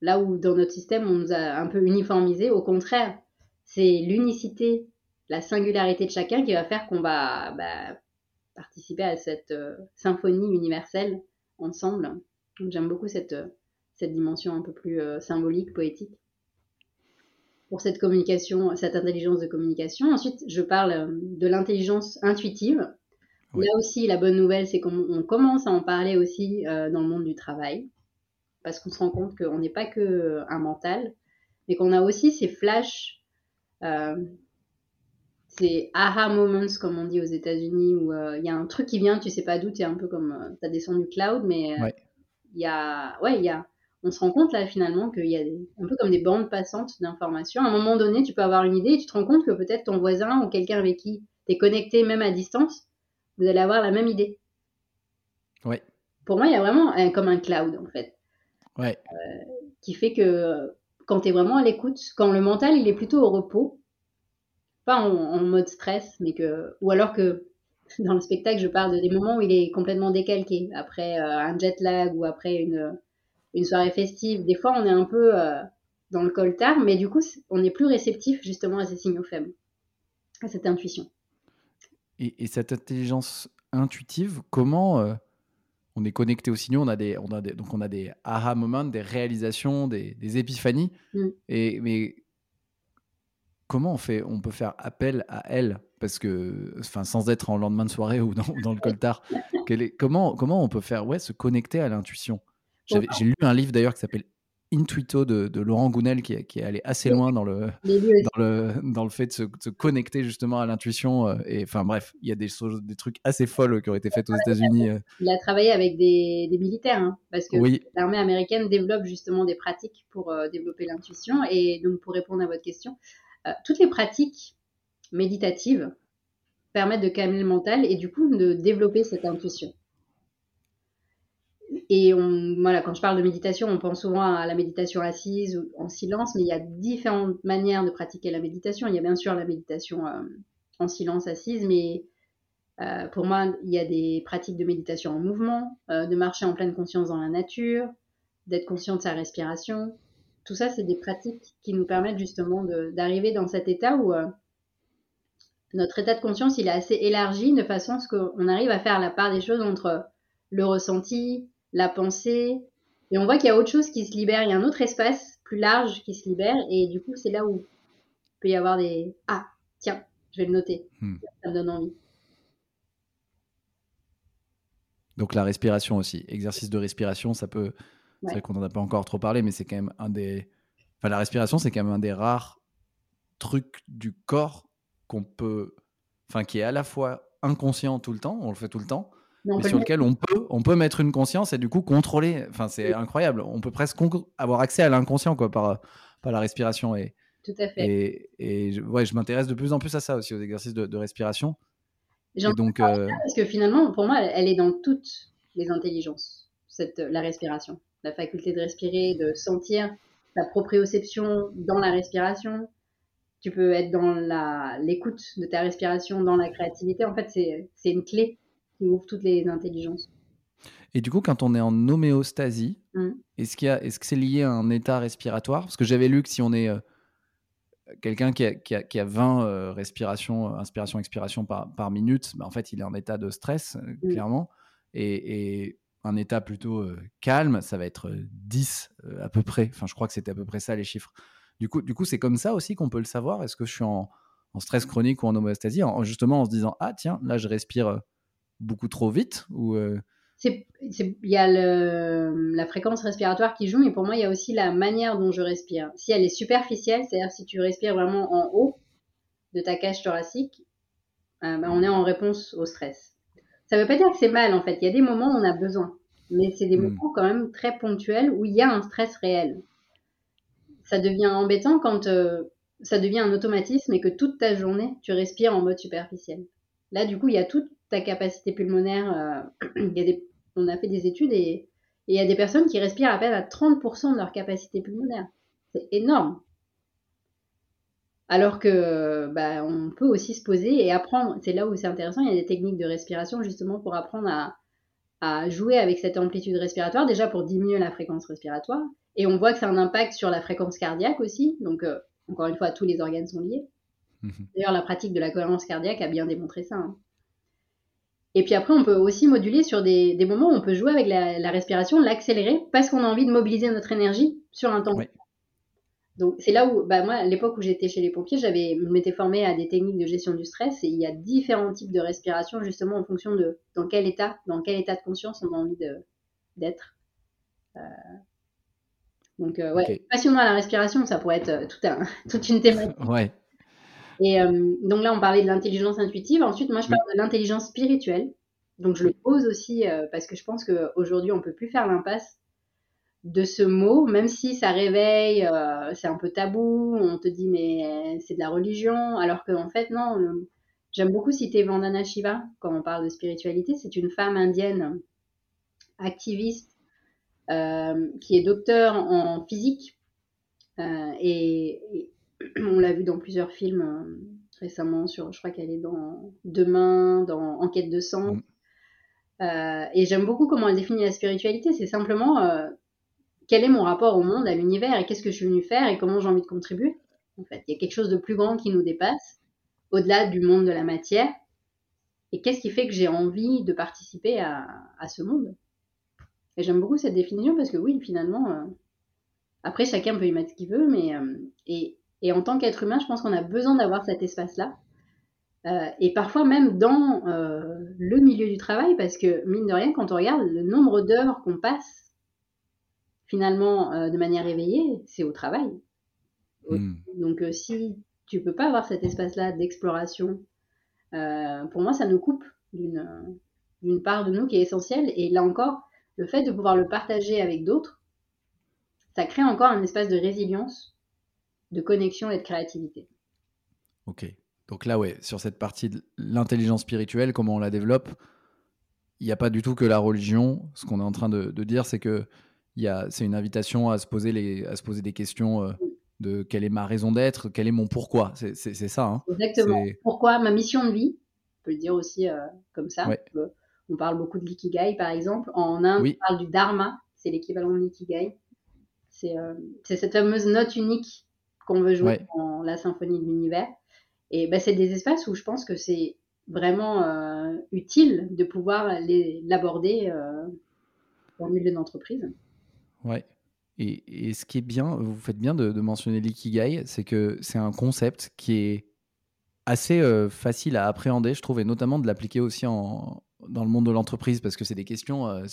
Là où dans notre système on nous a un peu uniformisé, au contraire, c'est l'unicité, la singularité de chacun qui va faire qu'on va bah, participer à cette euh, symphonie universelle ensemble. J'aime beaucoup cette, cette dimension un peu plus euh, symbolique, poétique pour cette communication, cette intelligence de communication. Ensuite, je parle de l'intelligence intuitive. Oui. Là aussi, la bonne nouvelle, c'est qu'on commence à en parler aussi euh, dans le monde du travail, parce qu'on se rend compte qu'on n'est pas que un mental, mais qu'on a aussi ces flashs, euh, ces aha moments, comme on dit aux États-Unis, où il euh, y a un truc qui vient, tu sais pas d'où, tu es un peu comme, euh, tu as descendu cloud, mais il ouais. y a, ouais, il y a, on se rend compte là finalement qu'il y a des, un peu comme des bandes passantes d'informations. À un moment donné, tu peux avoir une idée et tu te rends compte que peut-être ton voisin ou quelqu'un avec qui tu es connecté même à distance, vous allez avoir la même idée. Ouais. Pour moi, il y a vraiment un, comme un cloud en fait. Ouais. Euh, qui fait que quand tu es vraiment à l'écoute, quand le mental il est plutôt au repos, pas en, en, mode stress, mais que, ou alors que [laughs] dans le spectacle, je parle de des moments où il est complètement décalqué, après euh, un jet lag ou après une une soirée festive, des fois on est un peu euh, dans le coltard, mais du coup on est plus réceptif justement à ces signaux faibles, à cette intuition. Et, et cette intelligence intuitive, comment euh, on est connecté aux signaux On a des, on a des, donc on a des aha moments, des réalisations, des, des épiphanies. Mm. Et mais comment on fait On peut faire appel à elle? Parce que, enfin, sans être en lendemain de soirée [laughs] ou dans, dans le coltard. [laughs] est, comment comment on peut faire ouais se connecter à l'intuition? J'ai lu un livre d'ailleurs qui s'appelle Intuito de, de, Laurent Gounel qui, qui, est allé assez loin dans le, dans le, dans le fait de se, de se connecter justement à l'intuition. euh, Et enfin bref, il y a des, choses, des trucs assez folles qui ont été faits aux États-Unis. euh. Il a travaillé avec des, des militaires hein, parce que Oui. l'armée américaine développe justement des pratiques pour euh, développer l'intuition. Et donc pour répondre à votre question, euh, toutes les pratiques méditatives permettre de calmer le mental et du coup de développer cette intuition. Et voilà, quand je parle de méditation, on pense souvent à la méditation assise ou en silence, mais il y a différentes manières de pratiquer la méditation. Il y a bien sûr la méditation euh, en silence assise, mais euh, pour moi, il y a des pratiques de méditation en mouvement, euh, de marcher en pleine conscience dans la nature, d'être conscient de sa respiration. Tout ça, c'est des pratiques qui nous permettent justement d'arriver dans cet état où notre état de conscience, il est assez élargi de façon à ce qu'on arrive à faire la part des choses entre le ressenti, la pensée, et on voit qu'il y a autre chose qui se libère, il y a un autre espace plus large qui se libère, et du coup, c'est là où il peut y avoir des Ah, tiens, je vais le noter, hmm. ça me donne envie. Donc la respiration aussi, exercice de respiration, ça peut. C'est vrai qu'on n'en a pas encore trop parlé, mais c'est quand même un des. Enfin, la respiration, c'est quand même un des rares trucs du corps qu'on peut. Enfin, qui est à la fois inconscient tout le temps, on le fait tout le temps, mais sur lequel on peut, on peut mettre une conscience et du coup contrôler. Enfin, c'est incroyable. On peut presque avoir accès à l'inconscient quoi par, par la respiration. Et, Tout à fait. Et, et je, ouais, je m'intéresse de plus en plus à ça aussi, aux exercices de, respiration. Et donc, euh... parce que finalement, pour moi, elle est dans toutes les intelligences, cette, la respiration. La faculté de respirer, de sentir sa proprioception dans la respiration. Tu peux être dans l'écoute de ta respiration, dans la créativité. En fait, c'est une clé qui ouvre toutes les intelligences. Et du coup, quand on est en homéostasie, mm. est-ce qu'il est -ce que c'est lié à un état respiratoire? Parce que j'avais lu que si on est euh, quelqu'un qui a, qui, a, 20 euh, respirations, inspiration, expiration par, par minute, bah, en fait, il est en état de stress, euh, mm. clairement. Et, un état plutôt calme, ça va être 10 à peu près. Enfin, je crois que c'était à peu près ça les chiffres. Du coup, du coup c'est comme ça aussi qu'on peut le savoir? Est-ce que je suis en, en, stress chronique ou en homéostasie? En, Justement en se disant, ah tiens, là, je respire beaucoup trop vite ou euh, il y a le, la fréquence respiratoire qui joue, mais pour moi, il y a aussi la manière dont je respire. Si elle est superficielle, c'est-à-dire si tu respires vraiment en haut de ta cage thoracique, euh, ben, on est en réponse au stress. Ça ne veut pas dire que c'est mal, en fait. Il y a des moments où on a besoin, mais c'est des hmm. moments quand même très ponctuels où il y a un stress réel. Ça devient embêtant quand euh, ça devient un automatisme et que toute ta journée, tu respires en mode superficiel. Là, du coup, il y a toute ta capacité pulmonaire. Euh, [clears throat] il y a des, on a fait des études et, il y a des personnes qui respirent à peine à 30% de leur capacité pulmonaire. C'est énorme. Alors que bah, on peut aussi se poser et apprendre. C'est là où c'est intéressant. Il y a des techniques de respiration justement pour apprendre à, à jouer avec cette amplitude respiratoire, déjà pour diminuer la fréquence respiratoire. Et on voit que ça a un impact sur la fréquence cardiaque aussi. Donc, euh, encore une fois, tous les organes sont liés. Mhm. D'ailleurs, la pratique de la cohérence cardiaque a bien démontré ça. Hein. Et puis après, on peut aussi moduler sur des, moments où on peut jouer avec la, respiration, l'accélérer, parce qu'on a envie de mobiliser notre énergie sur un temps. Donc c'est là où, bah, moi, à l'époque où j'étais chez les pompiers, j'avais, je m'étais formée à des techniques de gestion du stress et il y a différents types de respiration justement en fonction de dans quel état, dans quel état de conscience on a envie d'être. Euh, donc euh, ouais, passionnant à la respiration, ça pourrait être euh, tout un, [laughs] toute une thématique. Ouais. Et euh, donc là, on parlait de l'intelligence intuitive. Ensuite, moi, je parle de l'intelligence spirituelle. Donc je le pose aussi euh, parce que je pense qu'aujourd'hui, on ne peut plus faire l'impasse de ce mot, même si ça réveille, euh, c'est un peu tabou, on te dit mais c'est de la religion, alors qu'en fait non, j'aime beaucoup citer Vandana Shiva quand on parle de spiritualité, c'est une femme indienne activiste qui est docteur en physique et, on l'a vu dans plusieurs films euh, récemment, sur, je crois qu'elle est dans Demain, dans Enquête de sang. Mm. Euh, et j'aime beaucoup comment elle définit la spiritualité. C'est simplement euh, quel est mon rapport au monde, à l'univers, et qu'est-ce que je suis venu faire, et comment j'ai envie de contribuer. En fait, il y a quelque chose de plus grand qui nous dépasse, au-delà du monde de la matière. Et qu'est-ce qui fait que j'ai envie de participer à, ce monde? Et j'aime beaucoup cette définition parce que oui, finalement, après chacun peut y mettre ce qu'il veut, mais et et en tant qu'être humain, je pense qu'on a besoin d'avoir cet espace-là. Euh, et parfois même dans euh, le milieu du travail, parce que mine de rien, quand on regarde le nombre d'heures qu'on passe finalement euh, de manière éveillée, c'est au travail. Hmm. Donc si tu peux pas avoir cet espace-là d'exploration, pour moi, ça nous coupe d'une part de nous qui est essentielle. Et là encore, le fait de pouvoir le partager avec d'autres, ça crée encore un espace de résilience de connexion et de créativité. Ok. Donc là, ouais, sur cette partie de l'intelligence spirituelle, comment on la développe, il n'y a pas du tout que la religion. Ce qu'on est en train de, dire, c'est que c'est une invitation à se poser, les, à se poser des questions euh, de quelle est ma raison d'être, quel est mon pourquoi. C'est ça. Hein. Exactement. Pourquoi ma mission de vie On peut le dire aussi euh, comme ça. On parle beaucoup de l'ikigai, par exemple. En Inde, on parle du dharma. C'est l'équivalent de l'ikigai. Euh, c'est cette fameuse note unique qu'on veut jouer dans la symphonie de l'univers. Et ben, c'est des espaces où je pense que c'est vraiment euh, utile de pouvoir l'aborder euh, dans le milieu d'entreprise. Ouais. Et, et, ce qui est bien, vous faites bien de, mentionner l'ikigai, c'est que c'est un concept qui est assez euh, facile à appréhender, je trouve, et notamment de l'appliquer aussi en, dans le monde de l'entreprise, parce que c'est des questions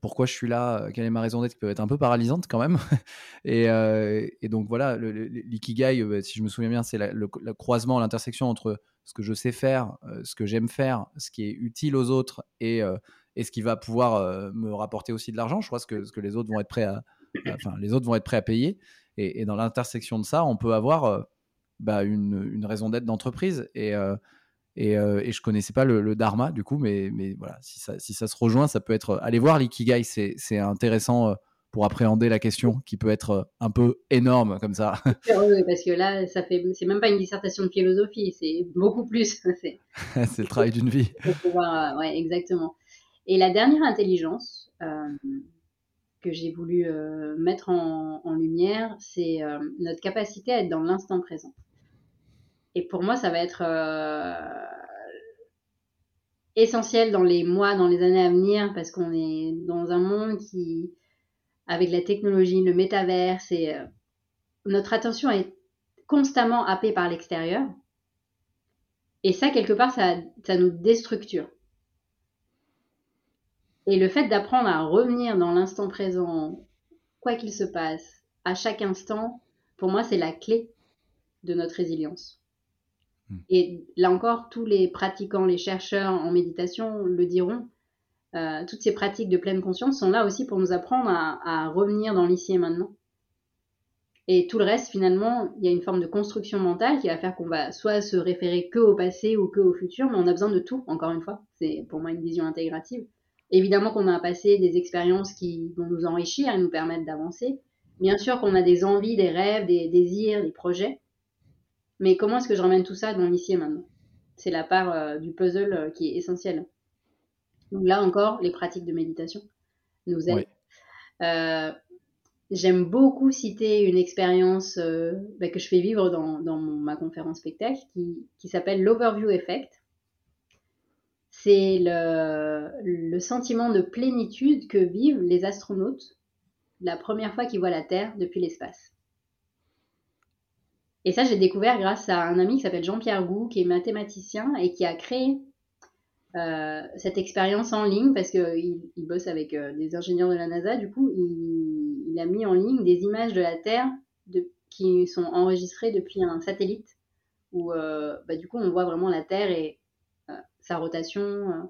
pourquoi je suis là, quelle est ma raison d'être, qui peut être un peu paralysante quand même. [laughs] Euh, et, donc voilà, l'ikigai, euh, si je me souviens bien, c'est le, croisement, l'intersection entre ce que je sais faire, euh, ce que j'aime faire, ce qui est utile aux autres et, ce qui va pouvoir me rapporter aussi de l'argent. Je crois que, ce que les autres vont être prêts à, les autres vont être prêts à payer. Et, dans l'intersection de ça, on peut avoir bah, une, une, raison d'être d'entreprise. Et et, euh, et, je connaissais pas le, dharma du coup, mais, mais voilà, si ça, si ça se rejoint, ça peut être. Euh, allez voir l'ikigai, c'est intéressant euh, pour appréhender la question qui peut être euh, un peu énorme comme ça. Oui, parce que là, ça fait, c'est même pas une dissertation de philosophie, c'est beaucoup plus. [laughs] [laughs] c'est le travail d'une vie. [laughs] Pouvoir, ouais, exactement. Et la dernière intelligence euh, que j'ai voulu euh, mettre en, en lumière, c'est notre capacité à être dans l'instant présent. Et pour moi, ça va être euh, essentiel dans les mois, dans les années à venir, parce qu'on est dans un monde qui, avec la technologie, le métavers, c'est euh, notre attention est constamment happée par l'extérieur. Et ça, quelque part, ça, ça nous déstructure. Et le fait d'apprendre à revenir dans l'instant présent, quoi qu'il se passe, à chaque instant, pour moi, c'est la clé de notre résilience. Hmm. Et là encore, tous les pratiquants, les chercheurs en méditation le diront. Euh, toutes ces pratiques de pleine conscience sont là aussi pour nous apprendre à, revenir dans l'ici et maintenant. Et tout le reste, finalement, il y a une forme de construction mentale qui va faire qu'on va soit se référer que au passé ou que au futur, mais on a besoin de tout, encore une fois. C'est pour moi une vision intégrative. Évidemment qu'on a passé, des expériences qui vont nous enrichir et nous permettre d'avancer. Bien sûr qu'on a des envies, des rêves, des désirs, des projets. Mais comment est-ce que je ramène tout ça dans l'ici et maintenant? C'est la part euh, du puzzle euh, qui est essentielle. Donc là encore, les pratiques de méditation nous aident. Euh, j'aime beaucoup citer une expérience bah, que je fais vivre dans, ma conférence spectacle qui, qui s'appelle l'Overview Effect. C'est le, le sentiment de plénitude que vivent les astronautes la première fois qu'ils voient la Terre depuis l'espace. Et ça, j'ai découvert grâce à un ami qui s'appelle Jean-Pierre Gou, qui est mathématicien et qui a créé euh, cette expérience en ligne parce qu'il il bosse avec euh, des ingénieurs de la NASA. Du coup, il, a mis en ligne des images de la Terre qui sont enregistrées depuis un satellite où, euh, bah, du coup, on voit vraiment la Terre et sa rotation.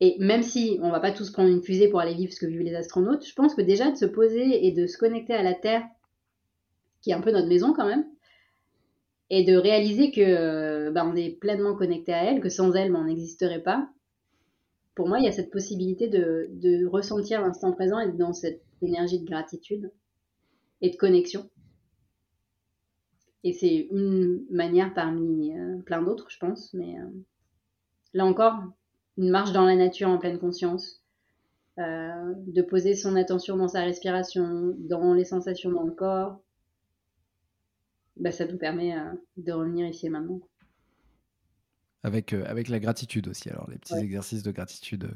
Et même si on va pas tous prendre une fusée pour aller vivre ce que vivent les astronautes, je pense que déjà de se poser et de se connecter à la Terre qui est un peu notre maison quand même, et de réaliser que bah, on est pleinement connecté à elle, que sans elle, bah, on n'existerait pas. Pour moi, il y a cette possibilité de, de ressentir l'instant présent et dans cette énergie de gratitude et de connexion. Et c'est une manière parmi euh, plein d'autres, je pense. Mais euh, là encore, une marche dans la nature en pleine conscience, euh, de poser son attention dans sa respiration, dans les sensations dans le corps, bah, ça nous permet euh, de revenir ici et maintenant. Avec, euh, avec la gratitude aussi, alors les petits exercices de gratitude euh,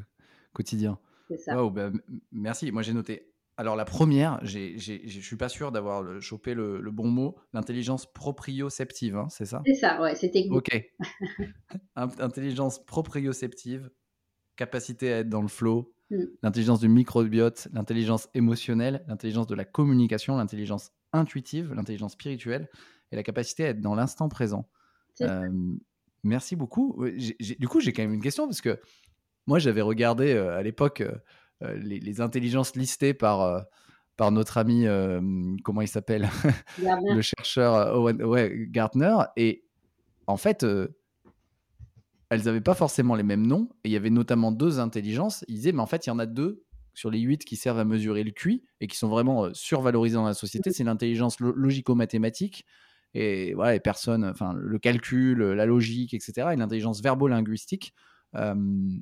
quotidiens. C'est ça. Bah, merci, moi j'ai noté. Alors la première, je ne suis pas sûr d'avoir chopé le, le, bon mot, l'intelligence proprioceptive, hein, c'est ça? C'est ça, ouais, c'est technique. Ok. [laughs] intelligence proprioceptive, capacité à être dans le flow, mm. l'intelligence du microbiote, l'intelligence émotionnelle, l'intelligence de la communication, l'intelligence intuitive, l'intelligence spirituelle et la capacité à être dans l'instant présent. Euh, merci beaucoup. du coup, j'ai quand même une question parce que moi, j'avais regardé euh, à l'époque euh, les, intelligences listées par, par notre ami, comment il s'appelle [laughs] Le chercheur Owen, ouais, Gartner. Et en fait, elles n'avaient pas forcément les mêmes noms. Et il y avait notamment deux intelligences. Ils disaient, mais en fait, il y en a deux sur les huit qui servent à mesurer le QI et qui sont vraiment survalorisées dans la société. C'est l'intelligence logico-mathématique et voilà, les personnes, enfin, le calcul, la logique, etc. Et l'intelligence verbo-linguistique,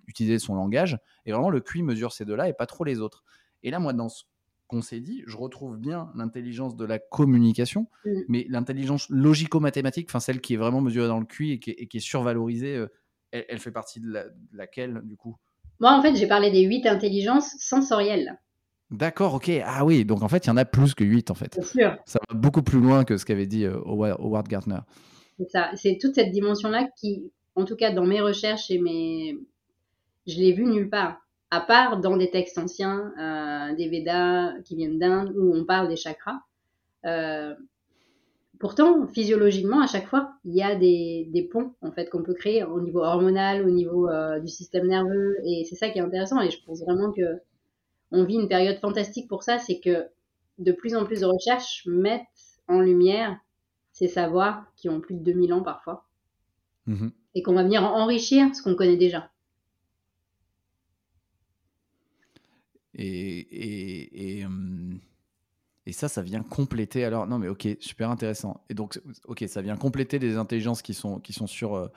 utiliser son langage. Et vraiment, le QI mesure ces deux-là et pas trop les autres. Et là, moi, dans ce qu'on s'est dit, je retrouve bien l'intelligence de la communication, mmh. mais l'intelligence logico-mathématique, enfin celle qui est vraiment mesurée dans le QI et qui est, survalorisée, euh, elle, fait partie de, laquelle, du coup Moi, en fait, j'ai parlé des huit intelligences sensorielles. D'accord, ok. Ah oui, donc en fait, il y en a plus que huit, en fait. Sûr. Ça va beaucoup plus loin que ce qu'avait dit euh, Howard Gardner. C'est ça. C'est toute cette dimension-là qui, en tout cas, dans mes recherches et mes... Je l'ai vu nulle part à part dans des textes anciens, euh, des Védas qui viennent d'Inde, où on parle des chakras. Euh, pourtant, physiologiquement, à chaque fois, il y a des, des ponts en fait qu'on peut créer au niveau hormonal, au niveau euh, du système nerveux, et c'est ça qui est intéressant. Et je pense vraiment que on vit une période fantastique pour ça, c'est que de plus en plus de recherches mettent en lumière ces savoirs qui ont plus de 2000 ans parfois, mmh et qu'on va venir enrichir ce qu'on connaît déjà. Et, et, et, et, ça, ça vient compléter. Alors, non, mais ok, super intéressant. Et donc, ok, ça vient compléter des intelligences qui sont, qui sont sur, euh,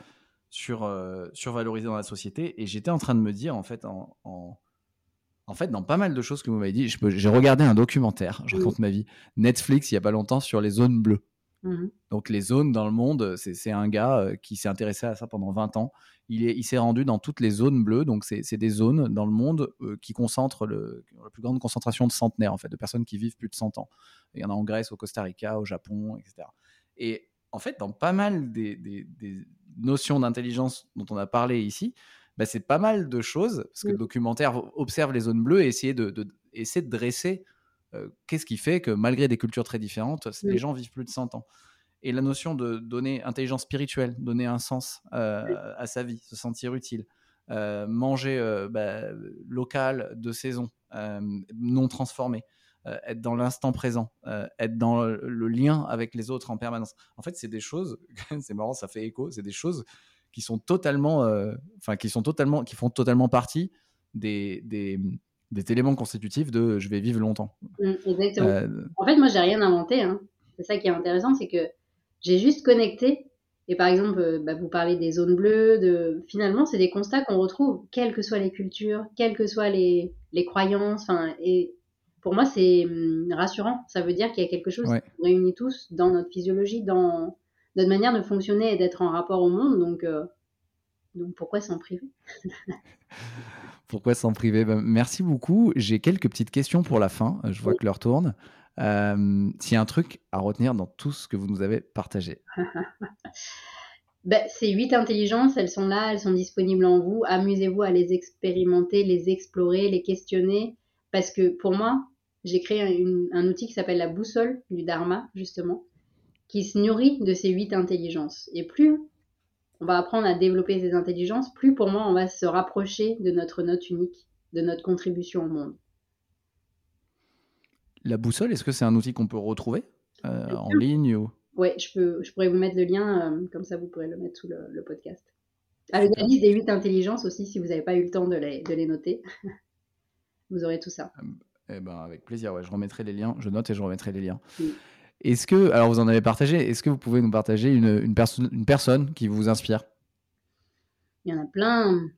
sur, euh, survalorisées dans la société. Et j'étais en train de me dire, en fait, en, en, fait, dans pas mal de choses que vous m'avez dit, j'ai regardé un documentaire, je raconte ma vie, Netflix, il y a pas longtemps, sur les zones bleues. Mmh donc les zones dans le monde, c'est un gars euh, qui s'est intéressé à ça pendant 20 ans. Il, il s'est rendu dans toutes les zones bleues, donc c'est des zones dans le monde euh, qui concentrent le, la plus grande concentration de centenaires, en fait, de personnes qui vivent plus de 100 ans. Il y en a en Grèce, au Costa Rica, au Japon, etc. Et en fait, dans pas mal des, des, notions d'intelligence dont on a parlé ici, bah, c'est pas mal de choses, parce que le documentaire observe les zones bleues et essaie de, de, de dresser qu'est-ce qui fait que malgré des cultures très différentes, les gens vivent plus de 100 ans? Et la notion de donner intelligence spirituelle, donner un sens euh, à sa vie, se sentir utile, euh, manger bah, local, de saison, non transformé, être dans l'instant présent, être dans le, lien avec les autres en permanence. En fait, c'est des choses, [laughs] c'est marrant, ça fait écho, c'est des choses qui sont totalement, enfin qui sont totalement, qui font totalement partie des, des des éléments constitutifs de je vais vivre longtemps. Mmh, exactement. Euh, en fait, moi, j'ai rien inventé. Hein. C'est ça qui est intéressant, c'est que j'ai juste connecté. Et par exemple, euh, bah, vous parlez des zones bleues. De... Finalement, c'est des constats qu'on retrouve, quelles que soient les cultures, quelles que soient les, les croyances. Et pour moi, c'est hum, rassurant. Ça veut dire qu'il y a quelque chose qui nous réunit tous dans notre physiologie, dans notre manière de fonctionner et d'être en rapport au monde. Donc, euh, donc pourquoi s'en priver? [laughs] Pourquoi s'en priver? Ben, Merci beaucoup. J'ai quelques petites questions pour la fin. Je vois que l'heure tourne. Euh, S'il y a un truc à retenir dans tout ce que vous nous avez partagé [laughs] ben, Ces huit intelligences, elles sont là, elles sont disponibles en vous. Amusez-vous à les expérimenter, les explorer, les questionner. Parce que pour moi, j'ai créé un, un outil qui s'appelle la boussole du Dharma, justement, qui se nourrit de ces huit intelligences. Et plus on va apprendre à développer ces intelligences, plus pour moi on va se rapprocher de notre note unique, de notre contribution au monde. La boussole, est-ce que c'est un outil qu'on peut retrouver euh, en ligne ou... Oui, je, peux, je pourrais vous mettre le lien, euh, comme ça vous pourrez le mettre sous le, podcast. Avec la liste des huit intelligences aussi, si vous n'avez pas eu le temps de les, de les noter. [laughs] vous aurez tout ça. Eh ben, avec plaisir, ouais, je remettrai les liens, je note et je remettrai les liens. Est-ce que, alors vous en avez partagé, est-ce que vous pouvez nous partager une, une, une personne qui vous inspire? Il y en a plein.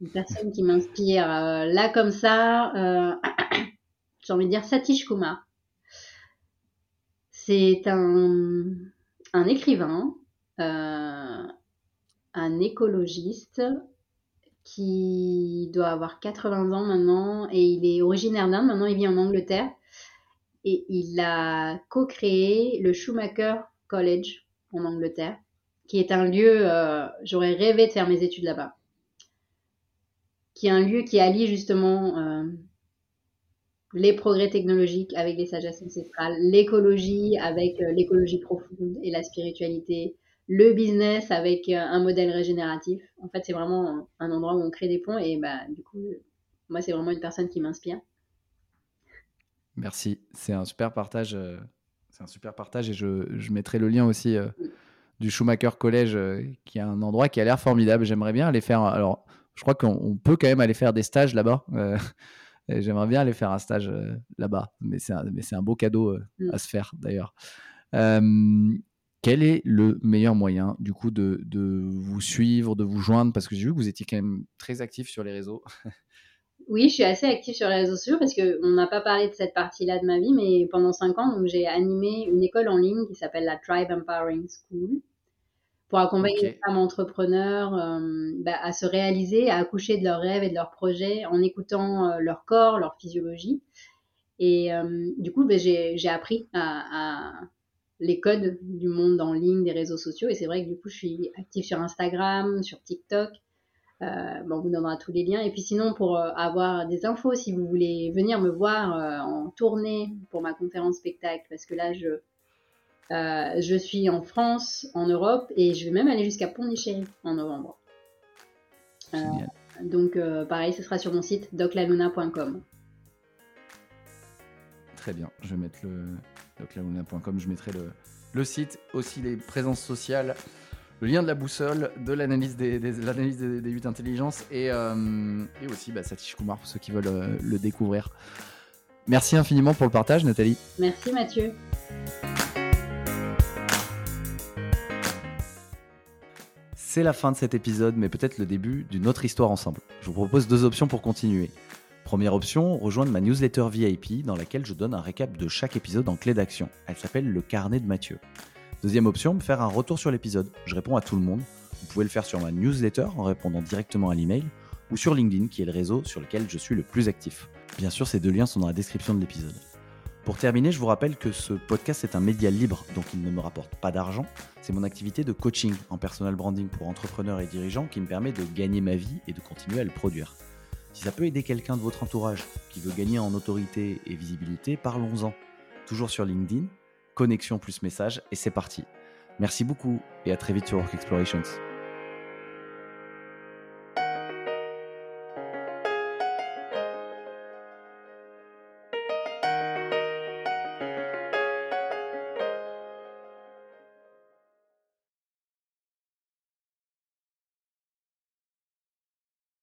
Une personne qui m'inspire. Euh, là, comme ça, euh, [clears throat] j'ai envie de dire Satish Kumar. C'est un, un écrivain, euh, un écologiste qui doit avoir 80 ans maintenant et il est originaire d'Inde. Maintenant, il vit en Angleterre et il a co-créé le Schumacher College en Angleterre, qui est un lieu, euh, j'aurais rêvé de faire mes études là-bas, qui est un lieu qui allie justement euh, les progrès technologiques avec les sagesses ancestrales, l'écologie avec euh, l'écologie profonde et la spiritualité, le business avec un modèle régénératif. En fait, c'est vraiment un endroit où on crée des ponts et bah, du coup, moi, c'est vraiment une personne qui m'inspire. Merci, c'est un super partage. Euh, c'est un super partage et je, je, mettrai le lien aussi euh, du Schumacher College, qui est un endroit qui a l'air formidable. J'aimerais bien aller faire. Alors, je crois qu'on peut quand même aller faire des stages là-bas. [laughs] J'aimerais bien aller faire un stage là-bas, mais c'est un, un, beau cadeau mm. à se faire d'ailleurs. quel est le meilleur moyen du coup de, de, vous suivre, de vous joindre? Parce que j'ai vu que vous étiez quand même très actif sur les réseaux. [laughs] Oui, je suis assez active sur les réseaux sociaux parce qu'on n'a pas parlé de cette partie-là de ma vie, mais pendant cinq ans, donc j'ai animé une école en ligne qui s'appelle la Tribe Empowering School pour accompagner les femmes entrepreneurs euh, bah, à se réaliser, à accoucher de leurs rêves et de leurs projets en écoutant euh, leur corps, leur physiologie. Et euh, du coup, bah, j'ai appris à, les codes du monde en ligne, des réseaux sociaux. Et c'est vrai que du coup, je suis active sur Instagram, sur TikTok. Bon, on vous donnera tous les liens. Et puis sinon, pour avoir des infos, si vous voulez venir me voir en tournée pour ma conférence spectacle, parce que là, je, euh, je suis en France, en Europe, et je vais même aller jusqu'à Pondichéry en novembre. Euh, donc, euh, pareil, ce sera sur mon site doclaluna.com. Très bien, je vais mettre le doclaluna.com, je mettrai le, site, aussi les présences sociales, le lien de la boussole, de l'analyse des, des, l'analyse des, des 8 intelligences et, et aussi bah, Satish Kumar pour ceux qui veulent le découvrir. Merci infiniment pour le partage, Nathalie. Merci, Mathieu. C'est la fin de cet épisode, mais peut-être le début d'une autre histoire ensemble. Je vous propose deux options pour continuer. Première option, rejoindre ma newsletter VIP dans laquelle je donne un récap de chaque épisode en clé d'action. Elle s'appelle Le Carnet de Mathieu. Deuxième option, me faire un retour sur l'épisode. Je réponds à tout le monde. Vous pouvez le faire sur ma newsletter en répondant directement à l'email ou sur LinkedIn qui est le réseau sur lequel je suis le plus actif. Bien sûr, ces deux liens sont dans la description de l'épisode. Pour terminer, je vous rappelle que ce podcast est un média libre, donc il ne me rapporte pas d'argent. C'est mon activité de coaching en personal branding pour entrepreneurs et dirigeants qui me permet de gagner ma vie et de continuer à le produire. Si ça peut aider quelqu'un de votre entourage qui veut gagner en autorité et visibilité, parlons-en. Toujours sur LinkedIn, connexion plus message, et c'est parti. Merci beaucoup et à très vite sur Work Explorations.